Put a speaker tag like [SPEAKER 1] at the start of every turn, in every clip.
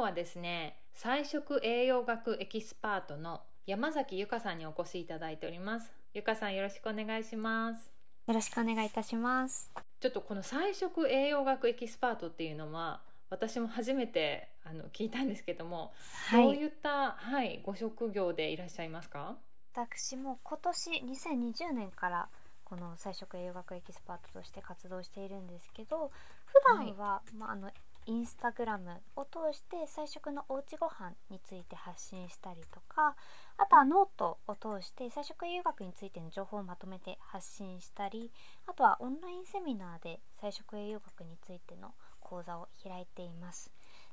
[SPEAKER 1] 日はですね菜食栄養学エキスパートの山崎由香さんにお越しいただいております。由香さんよろしくお願いします。
[SPEAKER 2] よろしくお願いいたします。
[SPEAKER 1] ちょっとこの菜食栄養学エキスパートっていうのは私も初めてあの聞いたんですけども、はい、どういった、はい、ご職業でいらっしゃいますか？
[SPEAKER 2] 私も今年2020年からこの菜食栄養学エキスパートとして活動しているんですけど普段は、はい、まあ、あのインスタグラムを通して菜食のおうちご飯について発信したりとかあとはノートを通して菜食栄養学についての情報をまとめて発信したりあとはオンラインセミナーで菜食栄養学についての講座を開いています。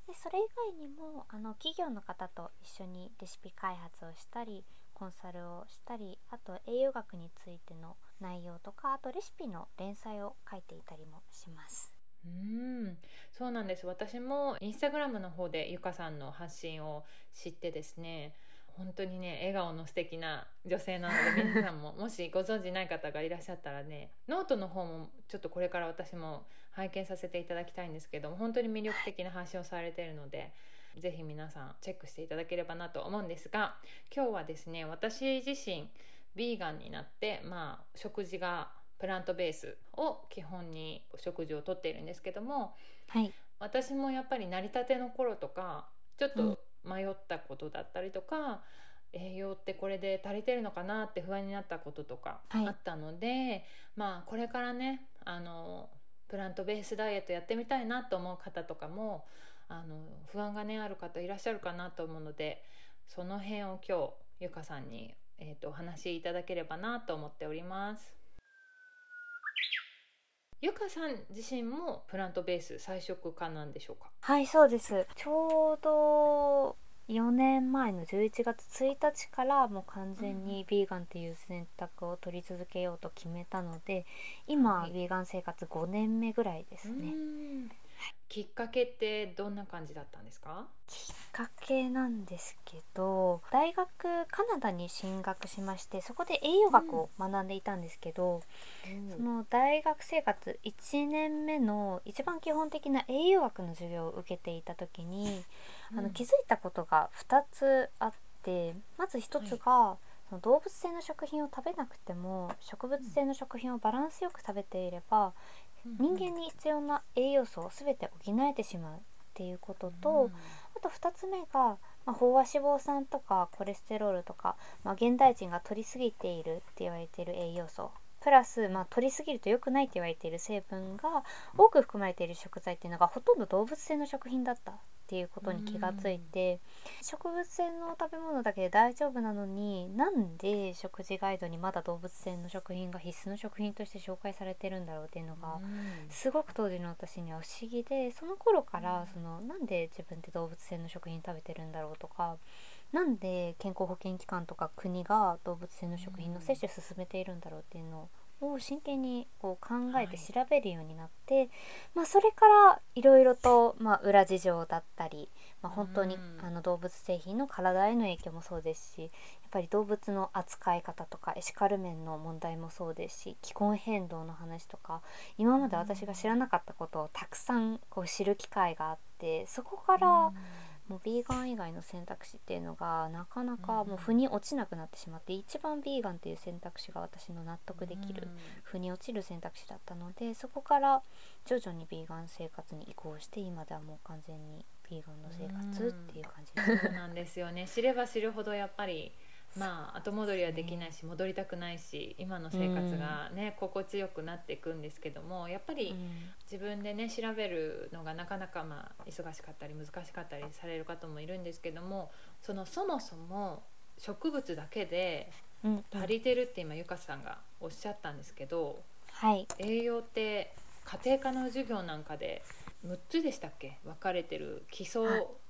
[SPEAKER 2] でそれ以外にもあの企業の方と一緒にレシピ開発をしたりコンサルをしたりあと栄養学についての内容とかあとレシピの連載を書いていたりもします。
[SPEAKER 1] うん。そうなんです。私もインスタグラムの方でゆかさんの発信を知ってですね本当にね笑顔の素敵な女性なので皆さんも もしご存じない方がいらっしゃったらねノートの方もちょっとこれから私も拝見させていただきたいんですけども本当に魅力的な発信をされているので是非皆さんチェックしていただければなと思うんですが今日はですね私自身ヴィーガンになってまあ食事がプラントベースを基本に食事をとっているんですけども、
[SPEAKER 2] はい、
[SPEAKER 1] 私もやっぱり成り立ての頃とかちょっと迷ったことだったりとか、うん、栄養ってこれで足りてるのかなって不安になったこととかあったので、はい、まあこれからねあのプラントベースダイエットやってみたいなと思う方とかもあの不安がねある方いらっしゃるかなと思うのでその辺を今日ゆかさんに、えーとお話しいただければなと思っております。ゆかさん自身もプラントベース菜食家なんでしょうか？
[SPEAKER 2] はいそうです。ちょうど4年前の11月1日からもう完全にヴィーガンっていう選択を取り続けようと決めたので今、はい、ヴィーガン生活5年目ぐらいですね。
[SPEAKER 1] きっかけってどんな感じだったんですか？
[SPEAKER 2] きっかけなんですけど大学カナダに進学しましてそこで栄養学を学んでいたんですけど、うん、その大学生活1年目の一番基本的な栄養学の授業を受けていた時に、うん、あの気づいたことが2つあってまず1つが、はい。動物性の食品を食べなくても植物性の食品をバランスよく食べていれば人間に必要な栄養素を全て補えてしまうっていうことと、あと2つ目が、まあ、飽和脂肪酸とかコレステロールとか、まあ、現代人が摂りすぎているって言われている栄養素プラス、まあ、取りすぎると良くないって言われている成分が多く含まれている食材っていうのがほとんど動物性の食品だったっていうことに気がついて、植物性の食べ物だけで大丈夫なのになんで食事ガイドにまだ動物性の食品が必須の食品として紹介されてるんだろうっていうのがすごく当時の私には不思議でその頃からそのなんで自分って動物性の食品食べてるんだろうとかなんで健康保険機関とか国が動物性の食品の摂取を進めているんだろうっていうのを真剣にこう考えて調べるようになって、はい、まあ、それからいろいろと、まあ、裏事情だったり、まあ、本当にあの動物製品の体への影響もそうですしやっぱり動物の扱い方とかエシカル面の問題もそうですし気候変動の話とか今まで私が知らなかったことをたくさんこう知る機会があってそこから、もうビーガン以外の選択肢っていうのがなかなかもう腑に落ちなくなってしまって、一番ビーガンっていう選択肢が私の納得できる、腑に落ちる選択肢だったのでそこから徐々にビーガン生活に移行して今ではもう完全にビーガンの生活っていう感じ
[SPEAKER 1] です。そうなんですよね。知れば知るほどやっぱりまあ後戻りはできないし戻りたくないし今の生活がね、心地よくなっていくんですけどもやっぱり自分でね調べるのがなかなかまあ忙しかったり難しかったりされる方もいるんですけどもそのそもそも植物だけで足りてるって今ゆかさんがおっしゃったんですけど、
[SPEAKER 2] はい、
[SPEAKER 1] 栄養って家庭科の授業なんかで6つでしたっけ？分かれてる。基礎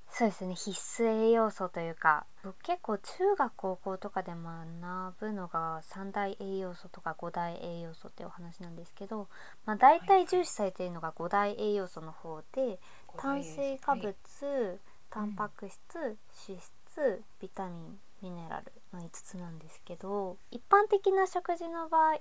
[SPEAKER 2] そうですね。必須栄養素というか結構中学高校とかで学ぶのが3大栄養素とか5大栄養素っていうお話なんですけど、まあ、大体重視されているのが5大栄養素の方で、炭水化物、タンパク質、脂質ビタミンミネラルの5つなんですけど一般的な食事の場合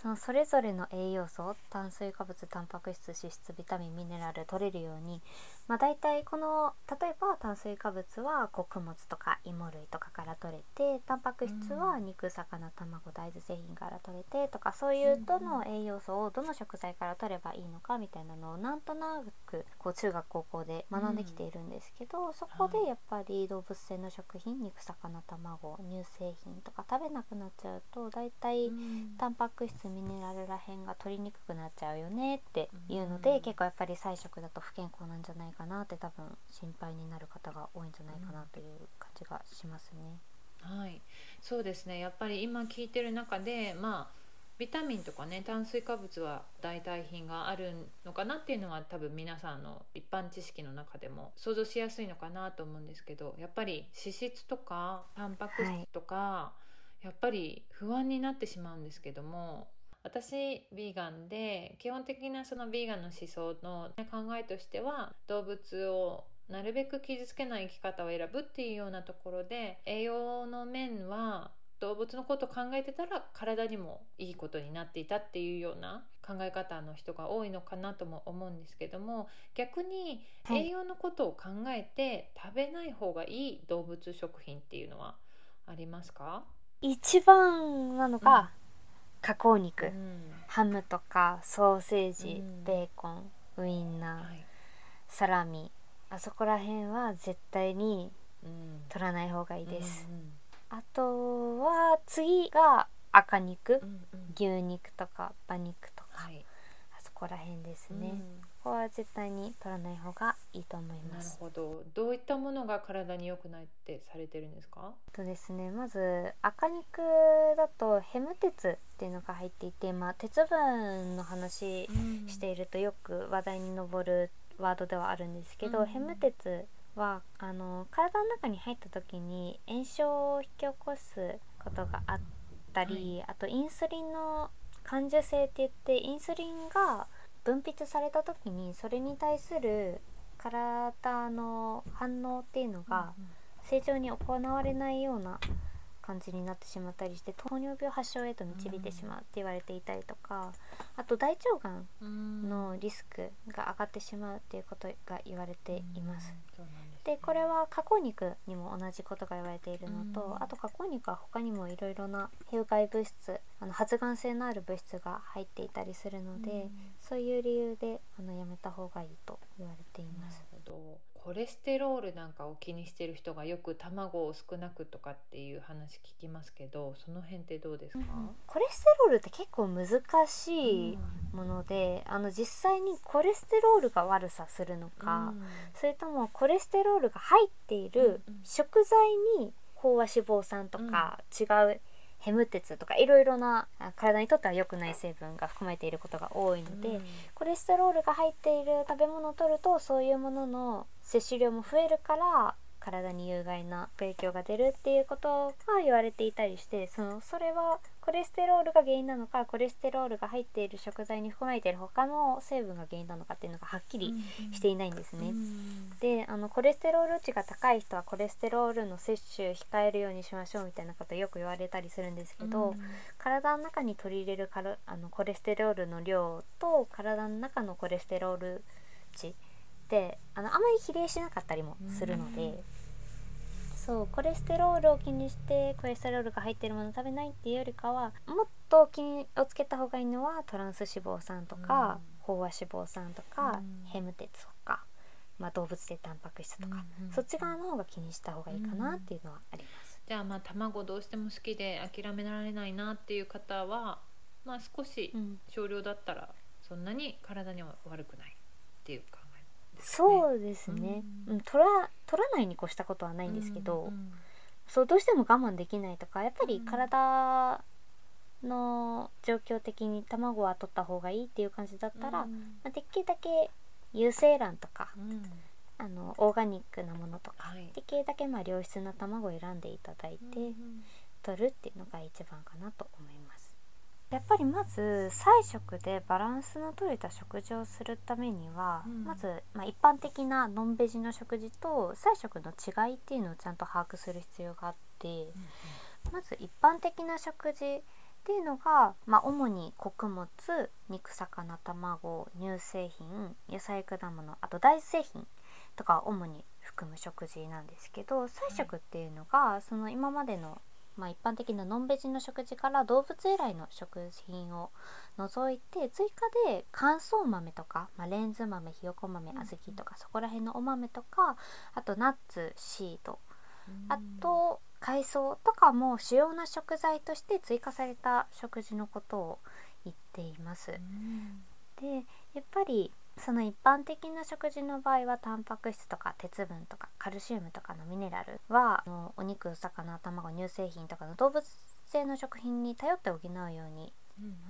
[SPEAKER 2] そのそれぞれの栄養素炭水化物タンパク質脂質ビタミンミネラル取れるように、まあ、大体この例えば炭水化物は穀物とか芋類とかから取れてタンパク質は肉魚卵大豆製品から取れてとかそういうどの栄養素をどの食材から取ればいいのかみたいなのをなんとなくこう中学高校で学んできているんですけど、そこでやっぱり動物性の食品肉魚卵乳製品とか食べなくなっちゃうと大体タンパク質ミネラルらへんが取りにくくなっちゃうよねっていうので、結構やっぱり菜食だと不健康なんじゃないかなって多分心配になる方が多いんじゃないかなという感じがしますね。
[SPEAKER 1] はい、そうですね。やっぱり今聞いてる中でまあビタミンとかね炭水化物は代替品があるのかなっていうのは多分皆さんの一般知識の中でも想像しやすいのかなと思うんですけどやっぱり脂質とかタンパク質とか、はい、やっぱり不安になってしまうんですけども私ヴィーガンで基本的なそのヴィーガンの思想の考えとしては動物をなるべく傷つけない生き方を選ぶっていうようなところで栄養の面は動物のことを考えてたら体にもいいことになっていたっていうような考え方の人が多いのかなとも思うんですけども逆に栄養のことを考えて食べない方がいい動物食品っていうのはありますか？
[SPEAKER 2] 一番なのが、うん、加工肉、うん、ハムとかソーセージ、うん、ベーコンウインナー、はい、サラミ。あそこら辺は絶対に取らない方がいいです。うんうんあとは次が赤肉、うんうん、牛肉とか馬肉とか、はい、あそこら辺ですね、うん、ここは絶対に取らない方がいいと思います。
[SPEAKER 1] なるほど。どういったものが体に良くないってされてるんですか？
[SPEAKER 2] とですねまず赤肉だとヘム鉄っていうのが入っていて、まあ、鉄分の話しているとよく話題に上るワードではあるんですけど、うん、ヘム鉄はあの体の中に入った時に炎症を引き起こすことがあったり、はい、あとインスリンの感受性って言ってインスリンが分泌された時にそれに対する体の反応っていうのが正常に行われないような感じになってしまったりして糖尿病発症へと導いてしまうって言われていたりとかあと大腸がんのリスクが上がってしまうっていうことが言われています。でこれは加工肉にも同じことが言われているのと、あと加工肉は他にもいろいろな有害物質あの発がん性のある物質が入っていたりするので、そういう理由であのやめた方がいいと言われています。
[SPEAKER 1] コレステロールなんかを気にしてる人がよく卵を少なくとかっていう話聞きますけどその辺ってどうですか、うん、
[SPEAKER 2] コレステロールって結構難しいもので、うん、あの実際にコレステロールが悪さするのか、うん、それともコレステロールが入っている食材に飽和脂肪酸とか違うヘム鉄とかいろいろな体にとっては良くない成分が含まれていることが多いので、うん、コレステロールが入っている食べ物を取るとそういうものの摂取量も増えるから体に有害な影響が出るっていうことが言われていたりしてそのそれはコレステロールが原因なのかコレステロールが入っている食材に含まれている他の成分が原因なのかっていうのがはっきりしていないんですね。であのコレステロール値が高い人はコレステロールの摂取控えるようにしましょうみたいなことよく言われたりするんですけど、体の中に取り入れるカルあのコレステロールの量と体の中のコレステロール値ってあのあまり比例しなかったりもするので。そうコレステロールを気にしてコレステロールが入ってるもの食べないっていうよりかはもっと気をつけた方がいいのはトランス脂肪酸とか、飽和脂肪酸とか、ヘム鉄とか、まあ、動物性タンパク質とか、そっち側の方が気にした方がいいかなっていうのはあります。
[SPEAKER 1] じゃあまあ卵どうしても好きで諦められないなっていう方は、まあ、少し少量だったらそんなに体には悪くないっていうか
[SPEAKER 2] そうですね、うん、取ら取らないに越したことはないんですけど、うんうん、そうどうしても我慢できないとかやっぱり体の状況的に卵は取った方がいいっていう感じだったら、うん、まあ、できるだけ有精卵とか、あのオーガニックなものとか、
[SPEAKER 1] はい。
[SPEAKER 2] できるだけまあ良質な卵を選んでいただいて、
[SPEAKER 1] うん。
[SPEAKER 2] 取るっていうのが一番かなと思いますやっぱりまず菜食でバランスの取れた食事をするためには、
[SPEAKER 1] うん。
[SPEAKER 2] まず、まあ、一般的なノンベジの食事と菜食の違いっていうのをちゃんと把握する必要があってまず一般的な食事っていうのが、まあ、主に穀物肉魚卵乳製品野菜果物あと大豆製品とかを主に含む食事なんですけど菜食っていうのが、その今までの、まあ、一般的なノンベジの食事から動物由来の食品を除いて追加で乾燥豆とか、まあ、レンズ豆ひよこ豆小豆とか、そこら辺のお豆とかあとナッツシートあと海藻とかも主要な食材として追加された食事のことを言っています。でやっぱりその一般的な食事の場合はタンパク質とか鉄分とかカルシウムとかのミネラルはお肉魚卵乳製品とかの動物性の食品に頼って補うように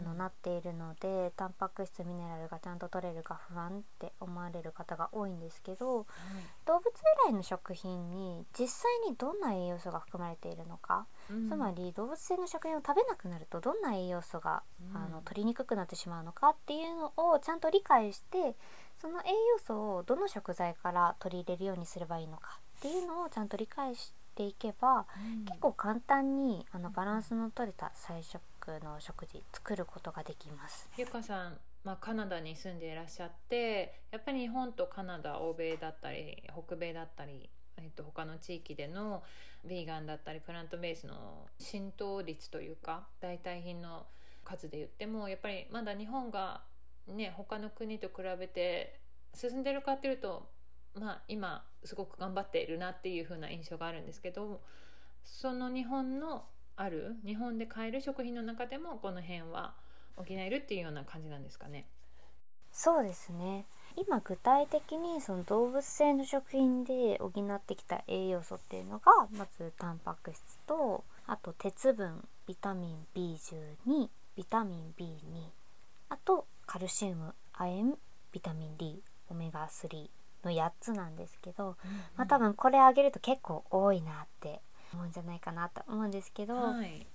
[SPEAKER 2] あのなっているのでタンパク質ミネラルがちゃんと取れるか不安って思われる方が多いんですけど動物由来の食品に実際にどんな栄養素が含まれているのか、つまり動物性の食品を食べなくなるとどんな栄養素が、あの取りにくくなってしまうのかっていうのをちゃんと理解してその栄養素をどの食材から取り入れるようにすればいいのかっていうのをちゃんと理解していけば結構簡単にあのバランスの取れた菜食の食事作ることができます。
[SPEAKER 1] ゆかさん、まあ、カナダに住んでいらっしゃってやっぱり日本とカナダ欧米だったり北米だったり、えっと、他の地域でのヴィーガンだったりプラントベースの浸透率というか代替品の数で言ってもやっぱりまだ日本がね他の国と比べて進んでるかっていうとまあ今すごく頑張っているなっていう風な印象があるんですけどその日本のある？日本で買える食品の中でもこの辺は補えるっていうような感じなんですかね？
[SPEAKER 2] そうですね。今具体的にその動物性の食品で補ってきた栄養素っていうのがまずタンパク質とあと鉄分ビタミン B12 ビタミン B2 あとカルシウム亜鉛ビタミン D オメガ3の8つなんですけど、まあ、多分これあげると結構多いなって思うんじゃないかなと思うんですけど、
[SPEAKER 1] はい、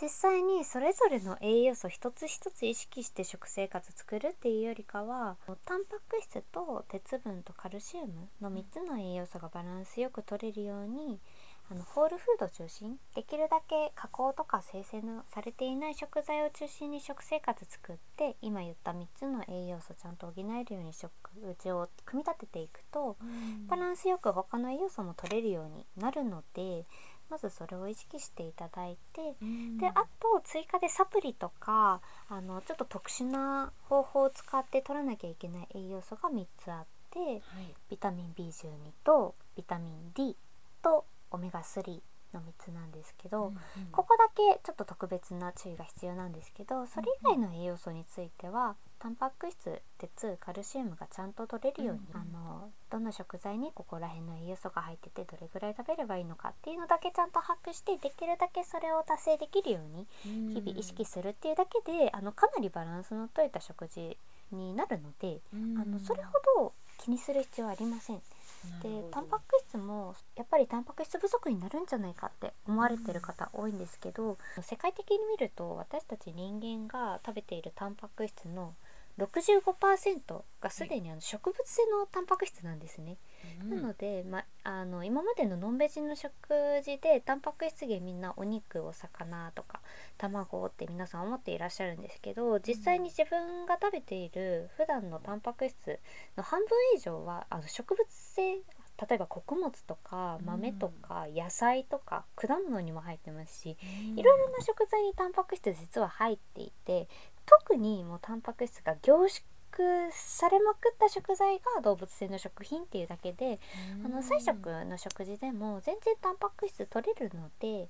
[SPEAKER 2] 実際にそれぞれの栄養素一つ一つ意識して食生活作るっていうよりかはタンパク質と鉄分とカルシウムの3つの栄養素がバランスよく取れるようにあのホールフード中心できるだけ加工とか生成のされていない食材を中心に食生活作って今言った3つの栄養素ちゃんと補えるように食事を組み立てていくとバランスよく他の栄養素も取れるようになるのでまずそれを意識していただいてであと追加でサプリとかあのちょっと特殊な方法を使って取らなきゃいけない栄養素が3つあって
[SPEAKER 1] はい。
[SPEAKER 2] ビタミン B12 とビタミン D とオメガ3の3つなんですけど、ここだけちょっと特別な注意が必要なんですけどそれ以外の栄養素についてはタンパク質鉄カルシウムがちゃんと取れるように、
[SPEAKER 1] うん
[SPEAKER 2] あのどの食材にここら辺の栄養素が入っててどれぐらい食べればいいのかっていうのだけちゃんと把握してできるだけそれを達成できるように日々意識するっていうだけであのかなりバランスの取れた食事になるので、あのそれほど気にする必要はありません。でタンパク質もやっぱりタンパク質不足になるんじゃないかって思われてる方多いんですけど、世界的に見ると私たち人間が食べているタンパク質の65%がすでにあの植物性のタンパク質なんですね。なので、ま、あの今までのノンベジの食事でタンパク質源みんなお肉お魚とか卵って皆さん思っていらっしゃるんですけど実際に自分が食べている普段のタンパク質の半分以上はあの植物性例えば穀物とか豆とか野菜とか果物にも入ってますしいろいろな食材にタンパク質実は入っていて特にもうタンパク質が凝縮されまくった食材が動物性の食品っていうだけであの菜食の食事でも全然タンパク質取れるので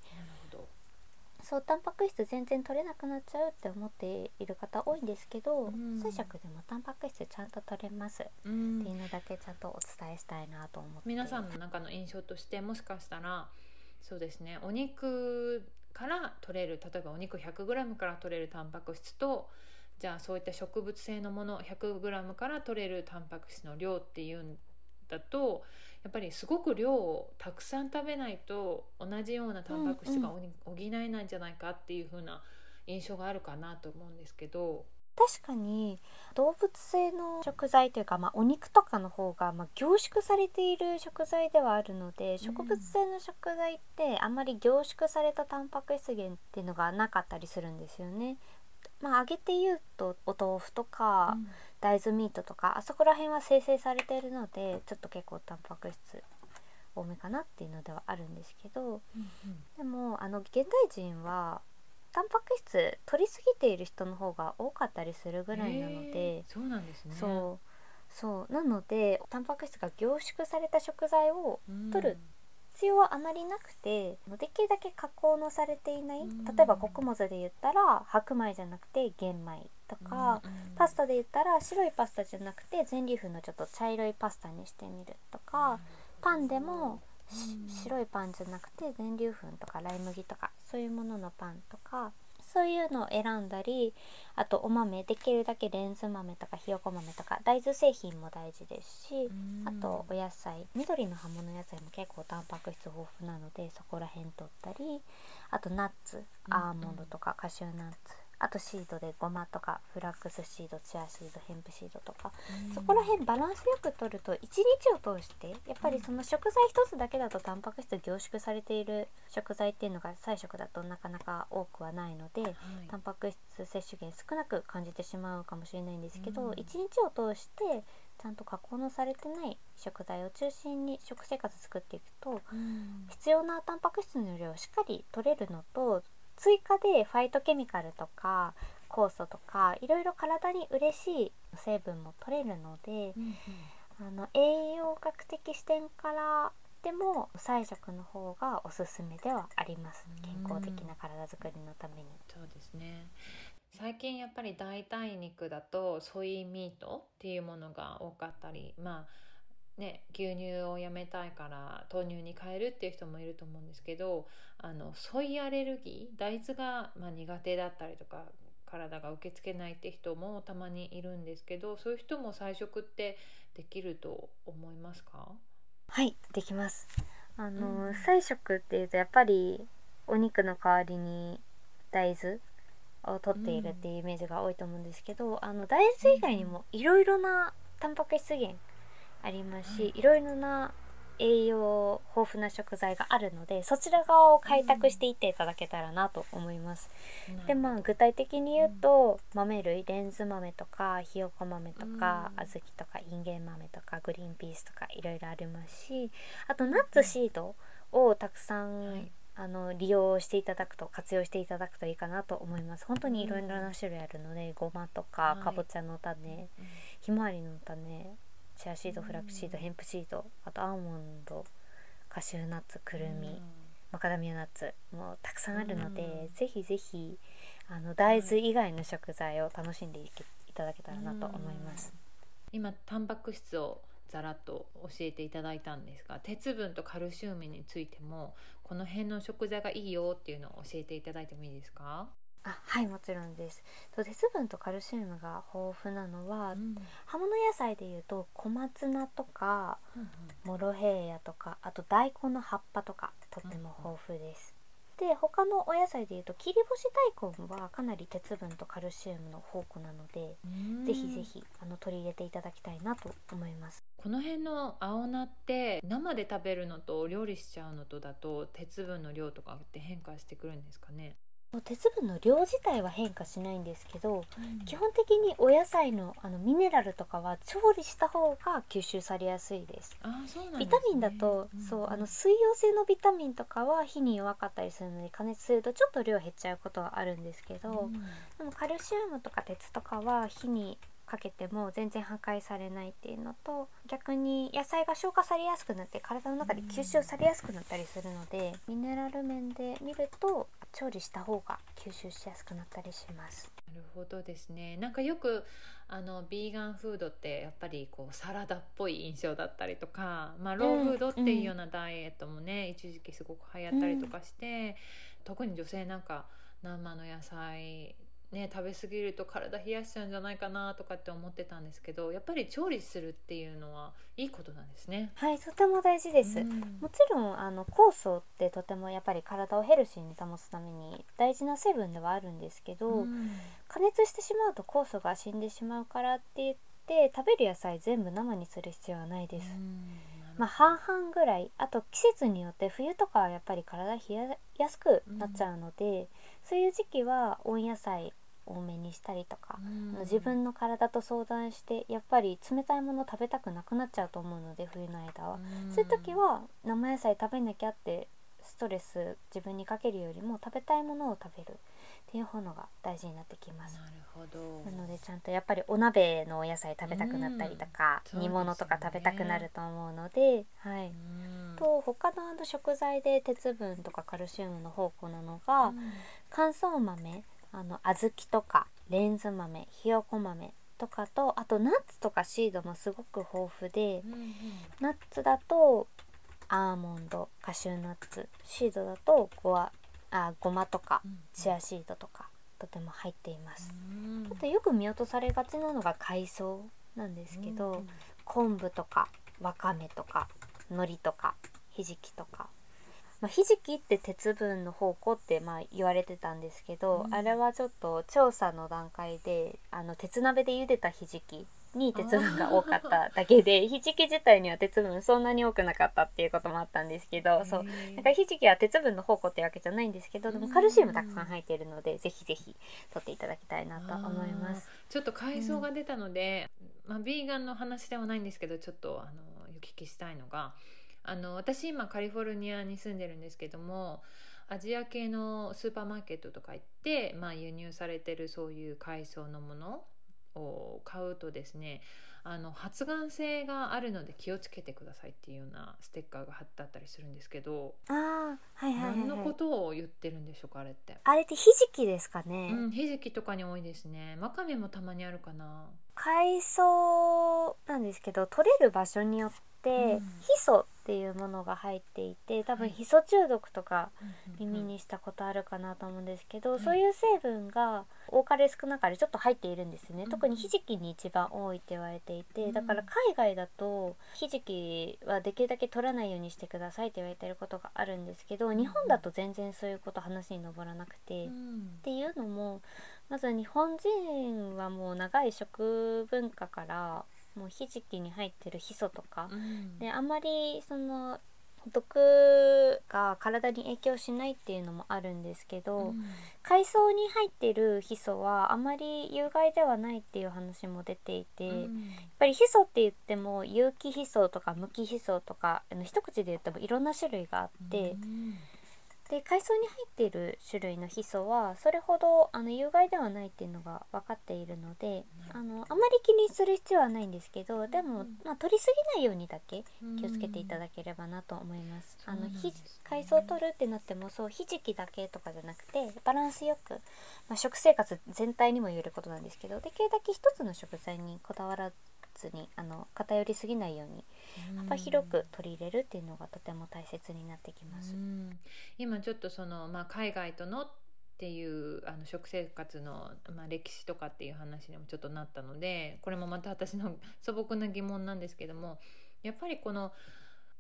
[SPEAKER 2] そうタンパク質全然取れなくなっちゃうって思っている方多いんですけど
[SPEAKER 1] うん。
[SPEAKER 2] でもタンパク質ちゃんと取れますって
[SPEAKER 1] うん。
[SPEAKER 2] いうのだけちゃんとお伝えしたいなと思って
[SPEAKER 1] 皆さんの中の印象としてもしかしたらそうですねお肉から取れる例えばお肉 100g から取れるタンパク質とじゃあそういった植物性のもの 100g から取れるタンパク質の量っていうんだとやっぱりすごく量をたくさん食べないと同じようなタンパク質が補えないんじゃないかっていう風な印象があるかなと思うんですけど。
[SPEAKER 2] 確かに動物性の食材というか、まあ、お肉とかの方が、まあ、凝縮されている食材ではあるので、植物性の食材ってあんまり凝縮されたタンパク質源っていうのがなかったりするんですよね。まあ、揚げて言うとお豆腐とか、大豆ミートとかあそこら辺は生成されているのでちょっと結構タンパク質多めかなっていうのではあるんですけど、うんうん、でもあの現代人はタンパク質取りすぎている人の方が多かったりするぐらいなので
[SPEAKER 1] そうなんですね。
[SPEAKER 2] そうそう。なのでタンパク質が凝縮された食材を取る必要はあまりなくてできるだけ加工のされていない例えば穀物で言ったら白米じゃなくて玄米とかパスタで言ったら白いパスタじゃなくて全粒粉のちょっと茶色いパスタにしてみるとかパンでも白いパンじゃなくて全粒粉とかライ麦とかそういうもののパンとかそういうのを選んだりあとお豆できるだけレンズ豆とかひよこ豆とか大豆製品も大事ですしあとお野菜緑の葉物野菜も結構タンパク質豊富なのでそこら辺取ったりあとナッツアーモンドとかカシューナッツあとシードでごまとかフラックスシードチアシードヘンプシードとか、そこら辺バランスよく取ると1日を通してやっぱりその食材1つだけだとタンパク質凝縮されている食材っていうのが菜食だとなかなか多くはないので、はい、タンパク質摂取源少なく感じてしまうかもしれないんですけど、うん、1日を通してちゃんと加工のされてない食材を中心に食生活作っていくと、うん、必要なタンパク質の量をしっかり取れるのと追加でファイトケミカルとか酵素とかいろいろ体に嬉しい成分も取れるので、うんうん、あの栄養学的視点からでも菜食の方がおすすめではあります。健康的な体づくりのために。
[SPEAKER 1] そうですね。最近やっぱり代替肉だとソイミートっていうものが多かったりまあね、牛乳をやめたいから豆乳に変えるっていう人もいると思うんですけどあのソイアレルギー大豆が、まあ、苦手だったりとか体が受け付けないって人もたまにいるんですけどそういう人も菜食ってできると思いますか？
[SPEAKER 2] はいできます。あの、うん、菜食っていうとやっぱりお肉の代わりに大豆を取っているっていうイメージが多いと思うんですけど、うん、あの大豆以外にもいろいろなタンパク質源ありますし、いろいろな栄養豊富な食材があるのでそちら側を開拓していっていただけたらなと思います。うん、でまあ具体的に言うと、うん、豆類レンズ豆とかひよこ豆とか、うん、小豆とかインゲン豆とかグリーンピースとかいろいろありますしあとナッツシードをたくさん、はい、あの利用していただくと活用していただくといいかなと思います。本当にいろいろな種類あるので、ごまとかかぼちゃの種、ひまわりの種チアシードフラックシードヘンプシードあとアーモンドカシューナッツくるみマカダミアナッツもうたくさんあるのでぜひぜひあの大豆以外の食材を楽しんでいただけたらなと思います。
[SPEAKER 1] 今タンパク質をざらっと教えていただいたんですが鉄分とカルシウムについてもこの辺の食材がいいよっていうのを教えていただいてもいいですか？
[SPEAKER 2] あはいもちろんです。鉄分とカルシウムが豊富なのは、うん、葉物野菜でいうと小松菜とか、うんうん、モロヘイヤとかあと大根の葉っぱとかとっても豊富です、うんうん、で他のお野菜でいうと切り干し大根はかなり鉄分とカルシウムの宝庫なので、ぜひぜひあの取り入れていただきたいなと思います。
[SPEAKER 1] この辺の青菜って生で食べるのと料理しちゃうのとだと鉄分の量とかって変化してくるんですかね？
[SPEAKER 2] 鉄分の量自体は変化しないんですけど、うん、基本的にお野菜のあのミネラルとかは調理した方が吸収されやすいです。
[SPEAKER 1] あそうなん、
[SPEAKER 2] ね、ビタミンだと、うん、そうあの水溶性のビタミンとかは火に弱かったりするので加熱するとちょっと量減っちゃうことはあるんですけど、うん、でもカルシウムとか鉄とかは火にかけても全然破壊されないっていうのと逆に野菜が消化されやすくなって体の中で吸収されやすくなったりするので、ミネラル面で見ると調理した方が吸収しやすくなったりします。
[SPEAKER 1] なるほどですね。なんかよくあのビーガンフードってやっぱりこうサラダっぽい印象だったりとか、まあ、ローフードっていうようなダイエットもね、うん、一時期すごく流行ったりとかして、うん、特に女性なんか生の野菜ね食べ過ぎると体冷やしちゃうんじゃないかなとかって思ってたんですけどやっぱり調理するっていうのはいいことなんですね。
[SPEAKER 2] はいとても大事です、
[SPEAKER 1] うん。
[SPEAKER 2] もちろんあの酵素ってとてもやっぱり体をヘルシーに保つために大事な成分ではあるんですけど、
[SPEAKER 1] うん。
[SPEAKER 2] 加熱してしまうと酵素が死んでしまうからって言って食べる野菜全部生にする必要はないです、まあ半々ぐらい。あと季節によって冬とかはやっぱり体冷ややすくなっちゃうので、そういう時期は温野菜多めにしたりとか、
[SPEAKER 1] うん。
[SPEAKER 2] 自分の体と相談してやっぱり冷たいもの食べたくなくなっちゃうと思うので冬の間は、
[SPEAKER 1] うん。
[SPEAKER 2] そういう時は生野菜食べなきゃってストレス自分にかけるよりも食べたいものを食べる。っていうのが大事になってきます。
[SPEAKER 1] なるほど。
[SPEAKER 2] なのでちゃんとやっぱりお鍋のお野菜食べたくなったりとか、
[SPEAKER 1] うん。
[SPEAKER 2] 煮物とか食べたくなると思うので、はい、
[SPEAKER 1] うん。
[SPEAKER 2] と他のあの食材で鉄分とかカルシウムの宝庫なのが、
[SPEAKER 1] うん。
[SPEAKER 2] 乾燥豆あの小豆とかレンズ豆ひよこ豆とかとあとナッツとかシードもすごく豊富で
[SPEAKER 1] うんうん。
[SPEAKER 2] ナッツだとアーモンドカシューナッツシードだとゴアあごまとか
[SPEAKER 1] うん
[SPEAKER 2] チアシードとかとても入っています。
[SPEAKER 1] うん。
[SPEAKER 2] あとよく見落とされがちなのが海藻なんですけど、
[SPEAKER 1] うん。
[SPEAKER 2] 昆布とかわかめとか海苔とかひじきとか、まあ、ひじきって鉄分の宝庫ってまあ言われてたんですけど、
[SPEAKER 1] うん。
[SPEAKER 2] あれはちょっと調査の段階であの鉄鍋で茹でたひじきに鉄分が多かっただけでひじき自体には鉄分そんなに多くなかったっていうこともあったんですけどそう。なんかひじきは鉄分の宝庫ってわけじゃないんですけどでもカルシウムたくさん入っているのでぜひぜひ取っていただきたいなと思います。
[SPEAKER 1] ちょっと海藻が出たので、まあビーガンの話ではないんですけどちょっとあのお聞きしたいのがあの私今カリフォルニアに住んでるんですけどもアジア系のスーパーマーケットとか行って、まあ、輸入されてるそういう海藻のものを買うとですねあの発がん性があるので気をつけてくださいっていうようなステッカーが貼ってあったりするんですけど、
[SPEAKER 2] あーはいはいはい、
[SPEAKER 1] 何の
[SPEAKER 2] はい、
[SPEAKER 1] ことを言ってるんでしょうかあれって。
[SPEAKER 2] あれってひじきですかね、
[SPEAKER 1] うん、ひじきとかに多いですね。わかめもたまにあるかな。
[SPEAKER 2] 海藻なんですけど取れる場所によって、
[SPEAKER 1] うん
[SPEAKER 2] ヒ素っていうものが入っていて多分
[SPEAKER 1] はい
[SPEAKER 2] ヒ素中毒とか耳
[SPEAKER 1] うん
[SPEAKER 2] にしたことあるかなと思うんですけど、
[SPEAKER 1] はい
[SPEAKER 2] そういう成分が多かれ少なかれちょっと入っているんですね、
[SPEAKER 1] うん
[SPEAKER 2] 特にひじきに一番多いって言われていて、
[SPEAKER 1] うん
[SPEAKER 2] だから海外だとひじきはできるだけ取らないようにしてくださいって言われてることがあるんですけど、日本だと全然そういうこと話に上らなくて。
[SPEAKER 1] うん。
[SPEAKER 2] っていうのもまず日本人はもう長い食文化からもうひじきに入ってるヒ素とか、
[SPEAKER 1] うん。
[SPEAKER 2] であんまりその毒が体に影響しないっていうのもあるんですけど、
[SPEAKER 1] うん。
[SPEAKER 2] 海藻に入ってるヒ素はあまり有害ではないっていう話も出ていて、やっぱりヒ素って言っても有機ヒ素とか無機ヒ素とかあの一口で言ってもいろんな種類があって、
[SPEAKER 1] うん
[SPEAKER 2] で海藻に入っている種類のヒ素はそれほどあの有害ではないっていうのが分かっているのであのあまり気にする必要はないんですけどでも、まあ、取りすぎないようにだけ気をつけていただければなと思います。
[SPEAKER 1] うん
[SPEAKER 2] あのひ海藻を取るってなってもそうひじきだけとかじゃなくてバランスよく、まあ、食生活全体にも言えることなんですけどできるだけ一つの食材にこだわらずにあの偏りすぎないように幅広く取り入れるっていうのがとても大切になってきます。
[SPEAKER 1] うん今ちょっとその、まあ、海外とのっていうあの食生活の、まあ、歴史とかっていう話にもちょっとなったのでこれもまた私の素朴な疑問なんですけどもやっぱりこの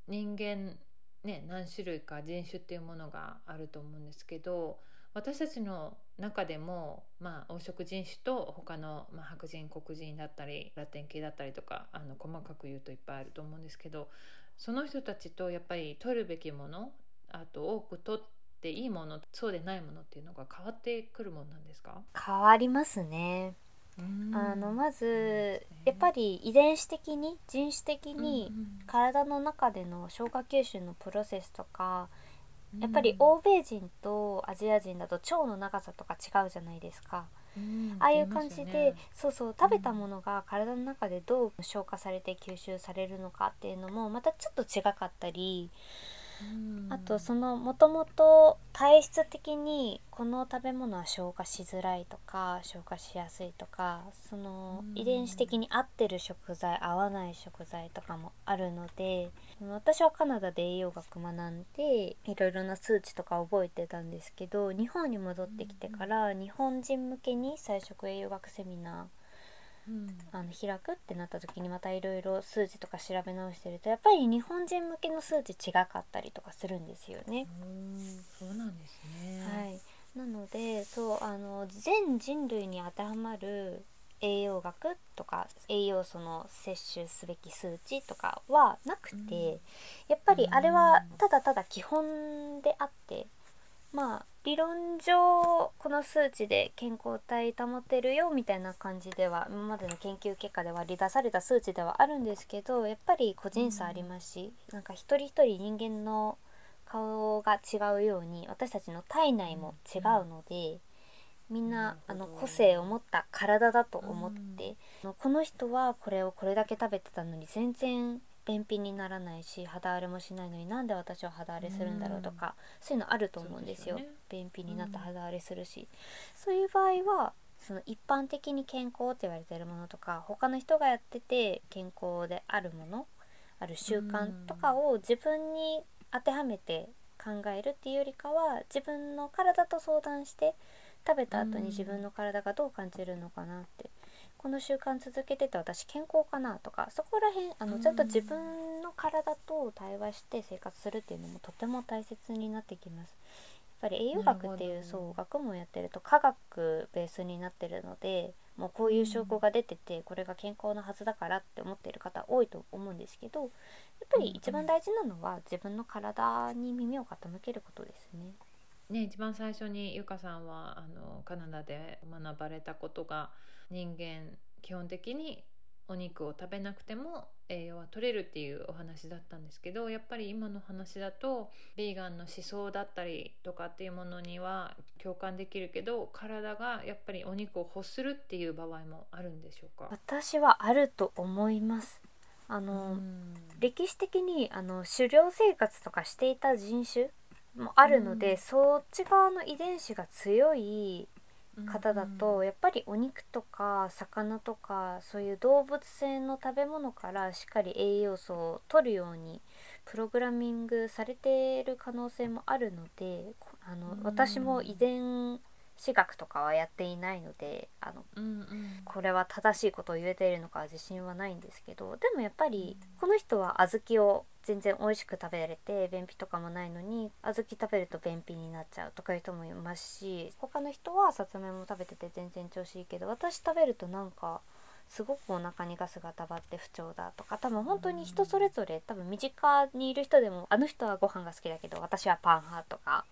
[SPEAKER 1] 人間ね何種類か人種っていうものがあると思うんですけど私たちの中でも、まあ、黄色人種と他の、まあ、白人黒人だったりラテン系だったりとかあの細かく言うといっぱいあると思うんですけどその人たちとやっぱり取るべきものあと多く取っていいものそうでないものっていうのが変わってくるもんなんですか、
[SPEAKER 2] 変わりますね。あのまずやっぱり遺伝子的に人種的に体の中での消化吸収のプロセスとかやっぱり欧米人とアジア人だと腸の長さとか違うじゃないですか。ああいう感じで、そうそう食べたものが体の中でどう消化されて吸収されるのかっていうのもまたちょっと違かったりあとそのもともと体質的にこの食べ物は消化しづらいとか消化しやすいとかその遺伝子的に合ってる食材合わない食材とかもあるので私はカナダで栄養学学んでいろいろな数値とか覚えてたんですけど日本に戻ってきてから日本人向けに菜食栄養学セミナーあの開くってなった時にまたいろいろ数字とか調べ直してるとやっぱり日本人向けの数値違かったりとかするんですよね。
[SPEAKER 1] そうなんですね、
[SPEAKER 2] はい、なのでそうあの全人類に当てはまる栄養学とか栄養素の摂取すべき数値とかはなくて、やっぱりあれはただただ基本であってまあ理論上この数値で健康体保てるよみたいな感じでは今までの研究結果で割り出された数値ではあるんですけどやっぱり個人差ありますし、うん、なんか一人一人人間の顔が違うように私たちの体内も違うので、みんなあの個性を持った体だと思って、うん、この人はこれをこれだけ食べてたのに全然便秘にならないし肌荒れもしないのになんで私は肌荒れするんだろうとか、そういうのあると思うんですよ。すね、便秘になった肌荒れするし、そういう場合はその一般的に健康って言われてるものとか他の人がやってて健康であるものある習慣とかを自分に当てはめて考えるっていうよりかは自分の体と相談して食べた後に自分の体がどう感じるのかなってこの習慣続けてて私健康かなとかそこら辺あのちゃんと自分の体と対話して生活するっていうのもとても大切になってきます。やっぱり栄養学っていうそう学問やってると科学ベースになってるのでもうこういう証拠が出ててこれが健康のはずだからって思ってる方多いと思うんですけどやっぱり一番大事なのは自分の体に耳を傾けることですね。
[SPEAKER 1] ね、一番最初にゆかさんはあのカナダで学ばれたことが人間基本的にお肉を食べなくても栄養は取れるっていうお話だったんですけどやっぱり今の話だとヴィーガンの思想だったりとかっていうものには共感できるけど体がやっぱりお肉を欲するっていう場合もあるんでしょうか？
[SPEAKER 2] 私はあると思います。あの歴史的にあの狩猟生活とかしていた人種もあるので、そっち側の遺伝子が強い方だと、やっぱりお肉とか魚とかそういう動物性の食べ物からしっかり栄養素を取るようにプログラミングされている可能性もあるのであの、私も遺伝私学とかはやっていないのであの、うんうん、これは正しいことを言えているのか自信はないんですけどでもやっぱりこの人は小豆を全然美味しく食べられて便秘とかもないのに小豆食べると便秘になっちゃうとかいう人もいますし他の人はさつまいも食べてて全然調子いいけど私食べるとなんかすごくお腹にガスがたまって不調だとか多分本当に人それぞれ多分身近にいる人でもあの人はご飯が好きだけど私はパン派とか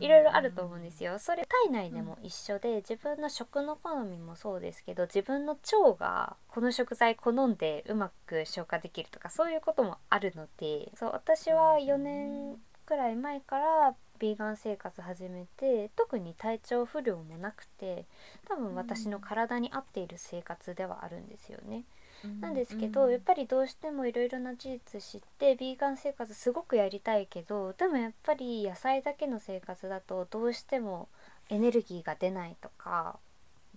[SPEAKER 2] いろいろあると思うんですよ。それ体内でも一緒で自分の食の好みもそうですけど自分の腸がこの食材好んでうまく消化できるとかそういうこともあるのでそう私は4年くらい前からビーガン生活始めて特に体調不良もなくて多分私の体に合っている生活ではあるんですよね。なんですけど、やっぱりどうしてもいろいろな事実知ってビーガン生活すごくやりたいけどでもやっぱり野菜だけの生活だとどうしてもエネルギーが出ないとか、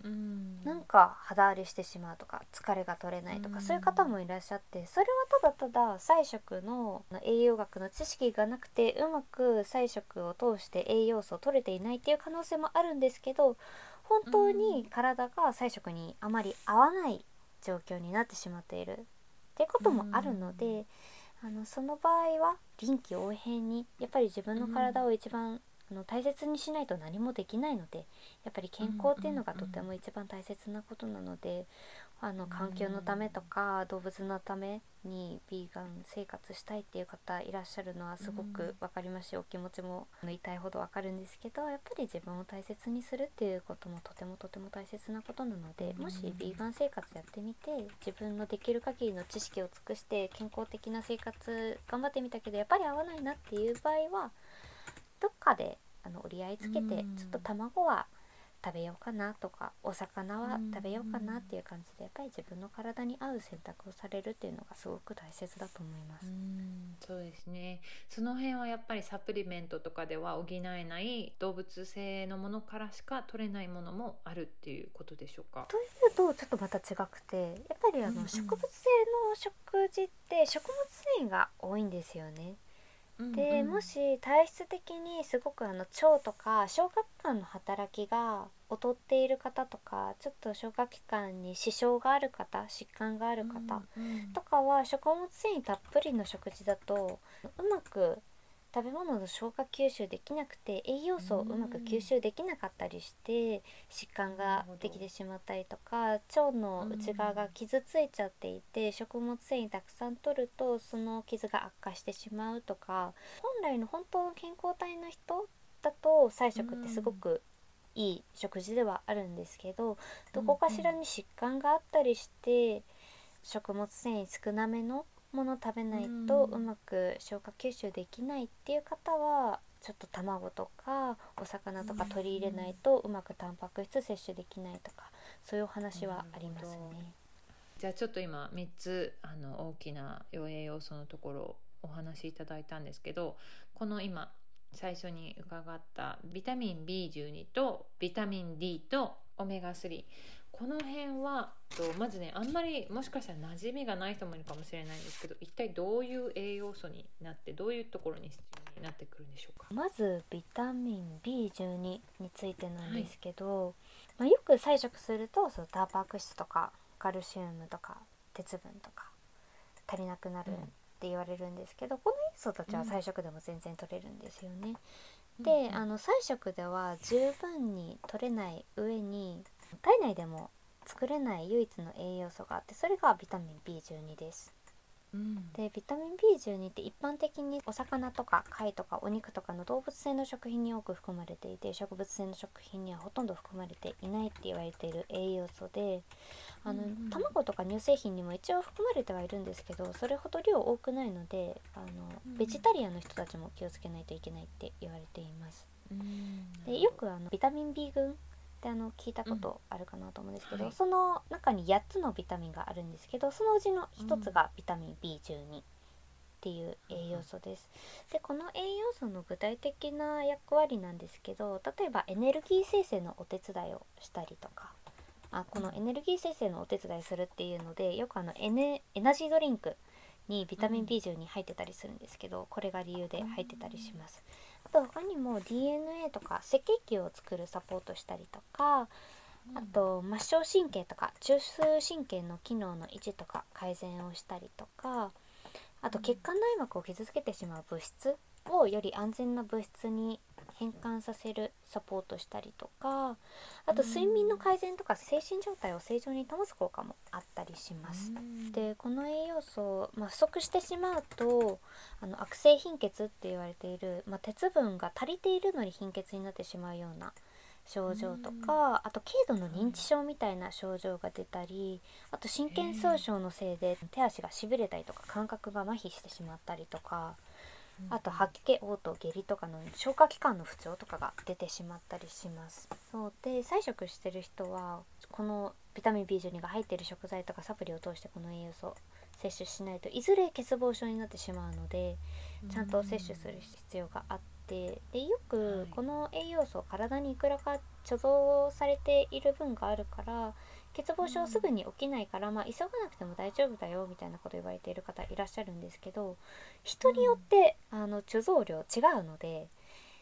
[SPEAKER 2] うん、なんか肌荒れしてしまうとか疲れが取れないとか、そういう方もいらっしゃってそれはただただ菜食の栄養学の知識がなくてうまく菜食を通して栄養素を取れていないっていう可能性もあるんですけど本当に体が菜食にあまり合わない状況になってしまっているってこともあるので、あのその場合は臨機応変にやっぱり自分の体を一番、あの大切にしないと何もできないのでやっぱり健康っていうのがとても一番大切なことなので、あの環境のためとか動物のためにヴィーガン生活したいっていう方いらっしゃるのはすごく分かりますし、お気持ちも痛いほど分かるんですけどやっぱり自分を大切にするっていうこともとてもとても大切なことなので、もしヴィーガン生活やってみて自分のできる限りの知識を尽くして健康的な生活頑張ってみたけどやっぱり合わないなっていう場合はどっかであの折り合いつけてちょっと卵は食べようかなとかお魚は食べようかなっていう感じでやっぱり自分の体に合う選択をされるっていうのがすごく大切だと思います。
[SPEAKER 1] うんそうですねその辺はやっぱりサプリメントとかでは補えない動物性のものからしか取れないものもあるっていうことでしょうか？
[SPEAKER 2] というとちょっとまた違くてやっぱりあの、植物性の食事って食物繊維が多いんですよね。で、もし体質的にすごくあの腸とか消化器官の働きが劣っている方とかちょっと消化器官に支障がある方疾患がある方とかは食物繊維たっぷりの食事だとうまく食べ物の消化吸収できなくて栄養素をうまく吸収できなかったりして疾患ができてしまったりとか腸の内側が傷ついちゃっていて食物繊維たくさん取るとその傷が悪化してしまうとか本来の本当の健康体の人だと菜食ってすごくいい食事ではあるんですけどどこかしらに疾患があったりして食物繊維少なめのもの食べないと
[SPEAKER 1] う
[SPEAKER 2] まく消化吸収できないっていう方はちょっと卵とかお魚とか取り入れないとうまくタンパク質摂取できないとかそういうお話はありますね。
[SPEAKER 1] じゃあちょっと今3つあの大きな栄養素のところをお話しいただいたんですけどこの今最初に伺ったビタミン B12 とビタミン D とオメガ3この辺はとまずねあんまりもしかしたら馴染みがない人もいるかもしれないんですけど一体どういう栄養素になってどういうところに必要になってくるんでしょうか？
[SPEAKER 2] まずビタミン B12 についてなんですけど、まあ、よく菜食するとそのタンパク質とかカルシウムとか鉄分とか足りなくなるって言われるんですけど、この要素たちは菜食でも全然取れるんですよね。で、あの菜食では十分に取れない上に体内でも作れない唯一の栄養素があってそれがビタミン B12 です。
[SPEAKER 1] うん
[SPEAKER 2] でビタミン B12 って一般的にお魚とか貝とかお肉とかの動物性の食品に多く含まれていて植物性の食品にはほとんど含まれていないって言われている栄養素であの、
[SPEAKER 1] うんうん
[SPEAKER 2] 卵とか乳製品にも一応含まれてはいるんですけどそれほど量多くないのであの、
[SPEAKER 1] うん
[SPEAKER 2] ベジタリアンの人たちも気をつけないといけないって言われています。
[SPEAKER 1] うん
[SPEAKER 2] でよくあのビタミン B 群ってあの聞いたことあるかなと思うんですけど、
[SPEAKER 1] はい。
[SPEAKER 2] その中に8つのビタミンがあるんですけどそのうちの1つがビタミン B12 っていう栄養素です。でこの栄養素の具体的な役割なんですけど例えばエネルギー生成のお手伝いをしたりとかあこのエネルギー生成のお手伝いするっていうのでよくあのエネエナジードリンクにビタミン B12 入ってたりするんですけどこれが理由で入ってたりします。あと他にも DNA とか赤血球を作るサポートしたりとかあと末梢神経とか中枢神経の機能の維持とか改善をしたりとかあと血管内膜を傷つけてしまう物質をより安全な物質に変換させるサポートしたりとかあと睡眠の改善とか精神状態を正常に保つ効果もあったりします。でこの栄養素、まあ、不足してしまうとあの悪性貧血って言われている、まあ、鉄分が足りているのに貧血になってしまうような症状とかあと軽度の認知症みたいな症状が出たりあと神経損傷のせいで手足がしびれたりとか感覚が麻痺してしまったりとかあと吐き気嘔吐下痢とかの消化器官の不調とかが出てしまったりします。そうで菜食してる人はこのビタミン B12 が入っている食材とかサプリを通してこの栄養素を摂取しないといずれ欠乏症になってしまうのでちゃんと摂取する必要があってでよ
[SPEAKER 1] はい
[SPEAKER 2] くこの栄養素体にいくらか貯蔵されている分があるから欠乏症すぐに起きないから、まあ、急がなくても大丈夫だよみたいなこと言われている方いらっしゃるんですけど人によって、あの貯蔵量違うので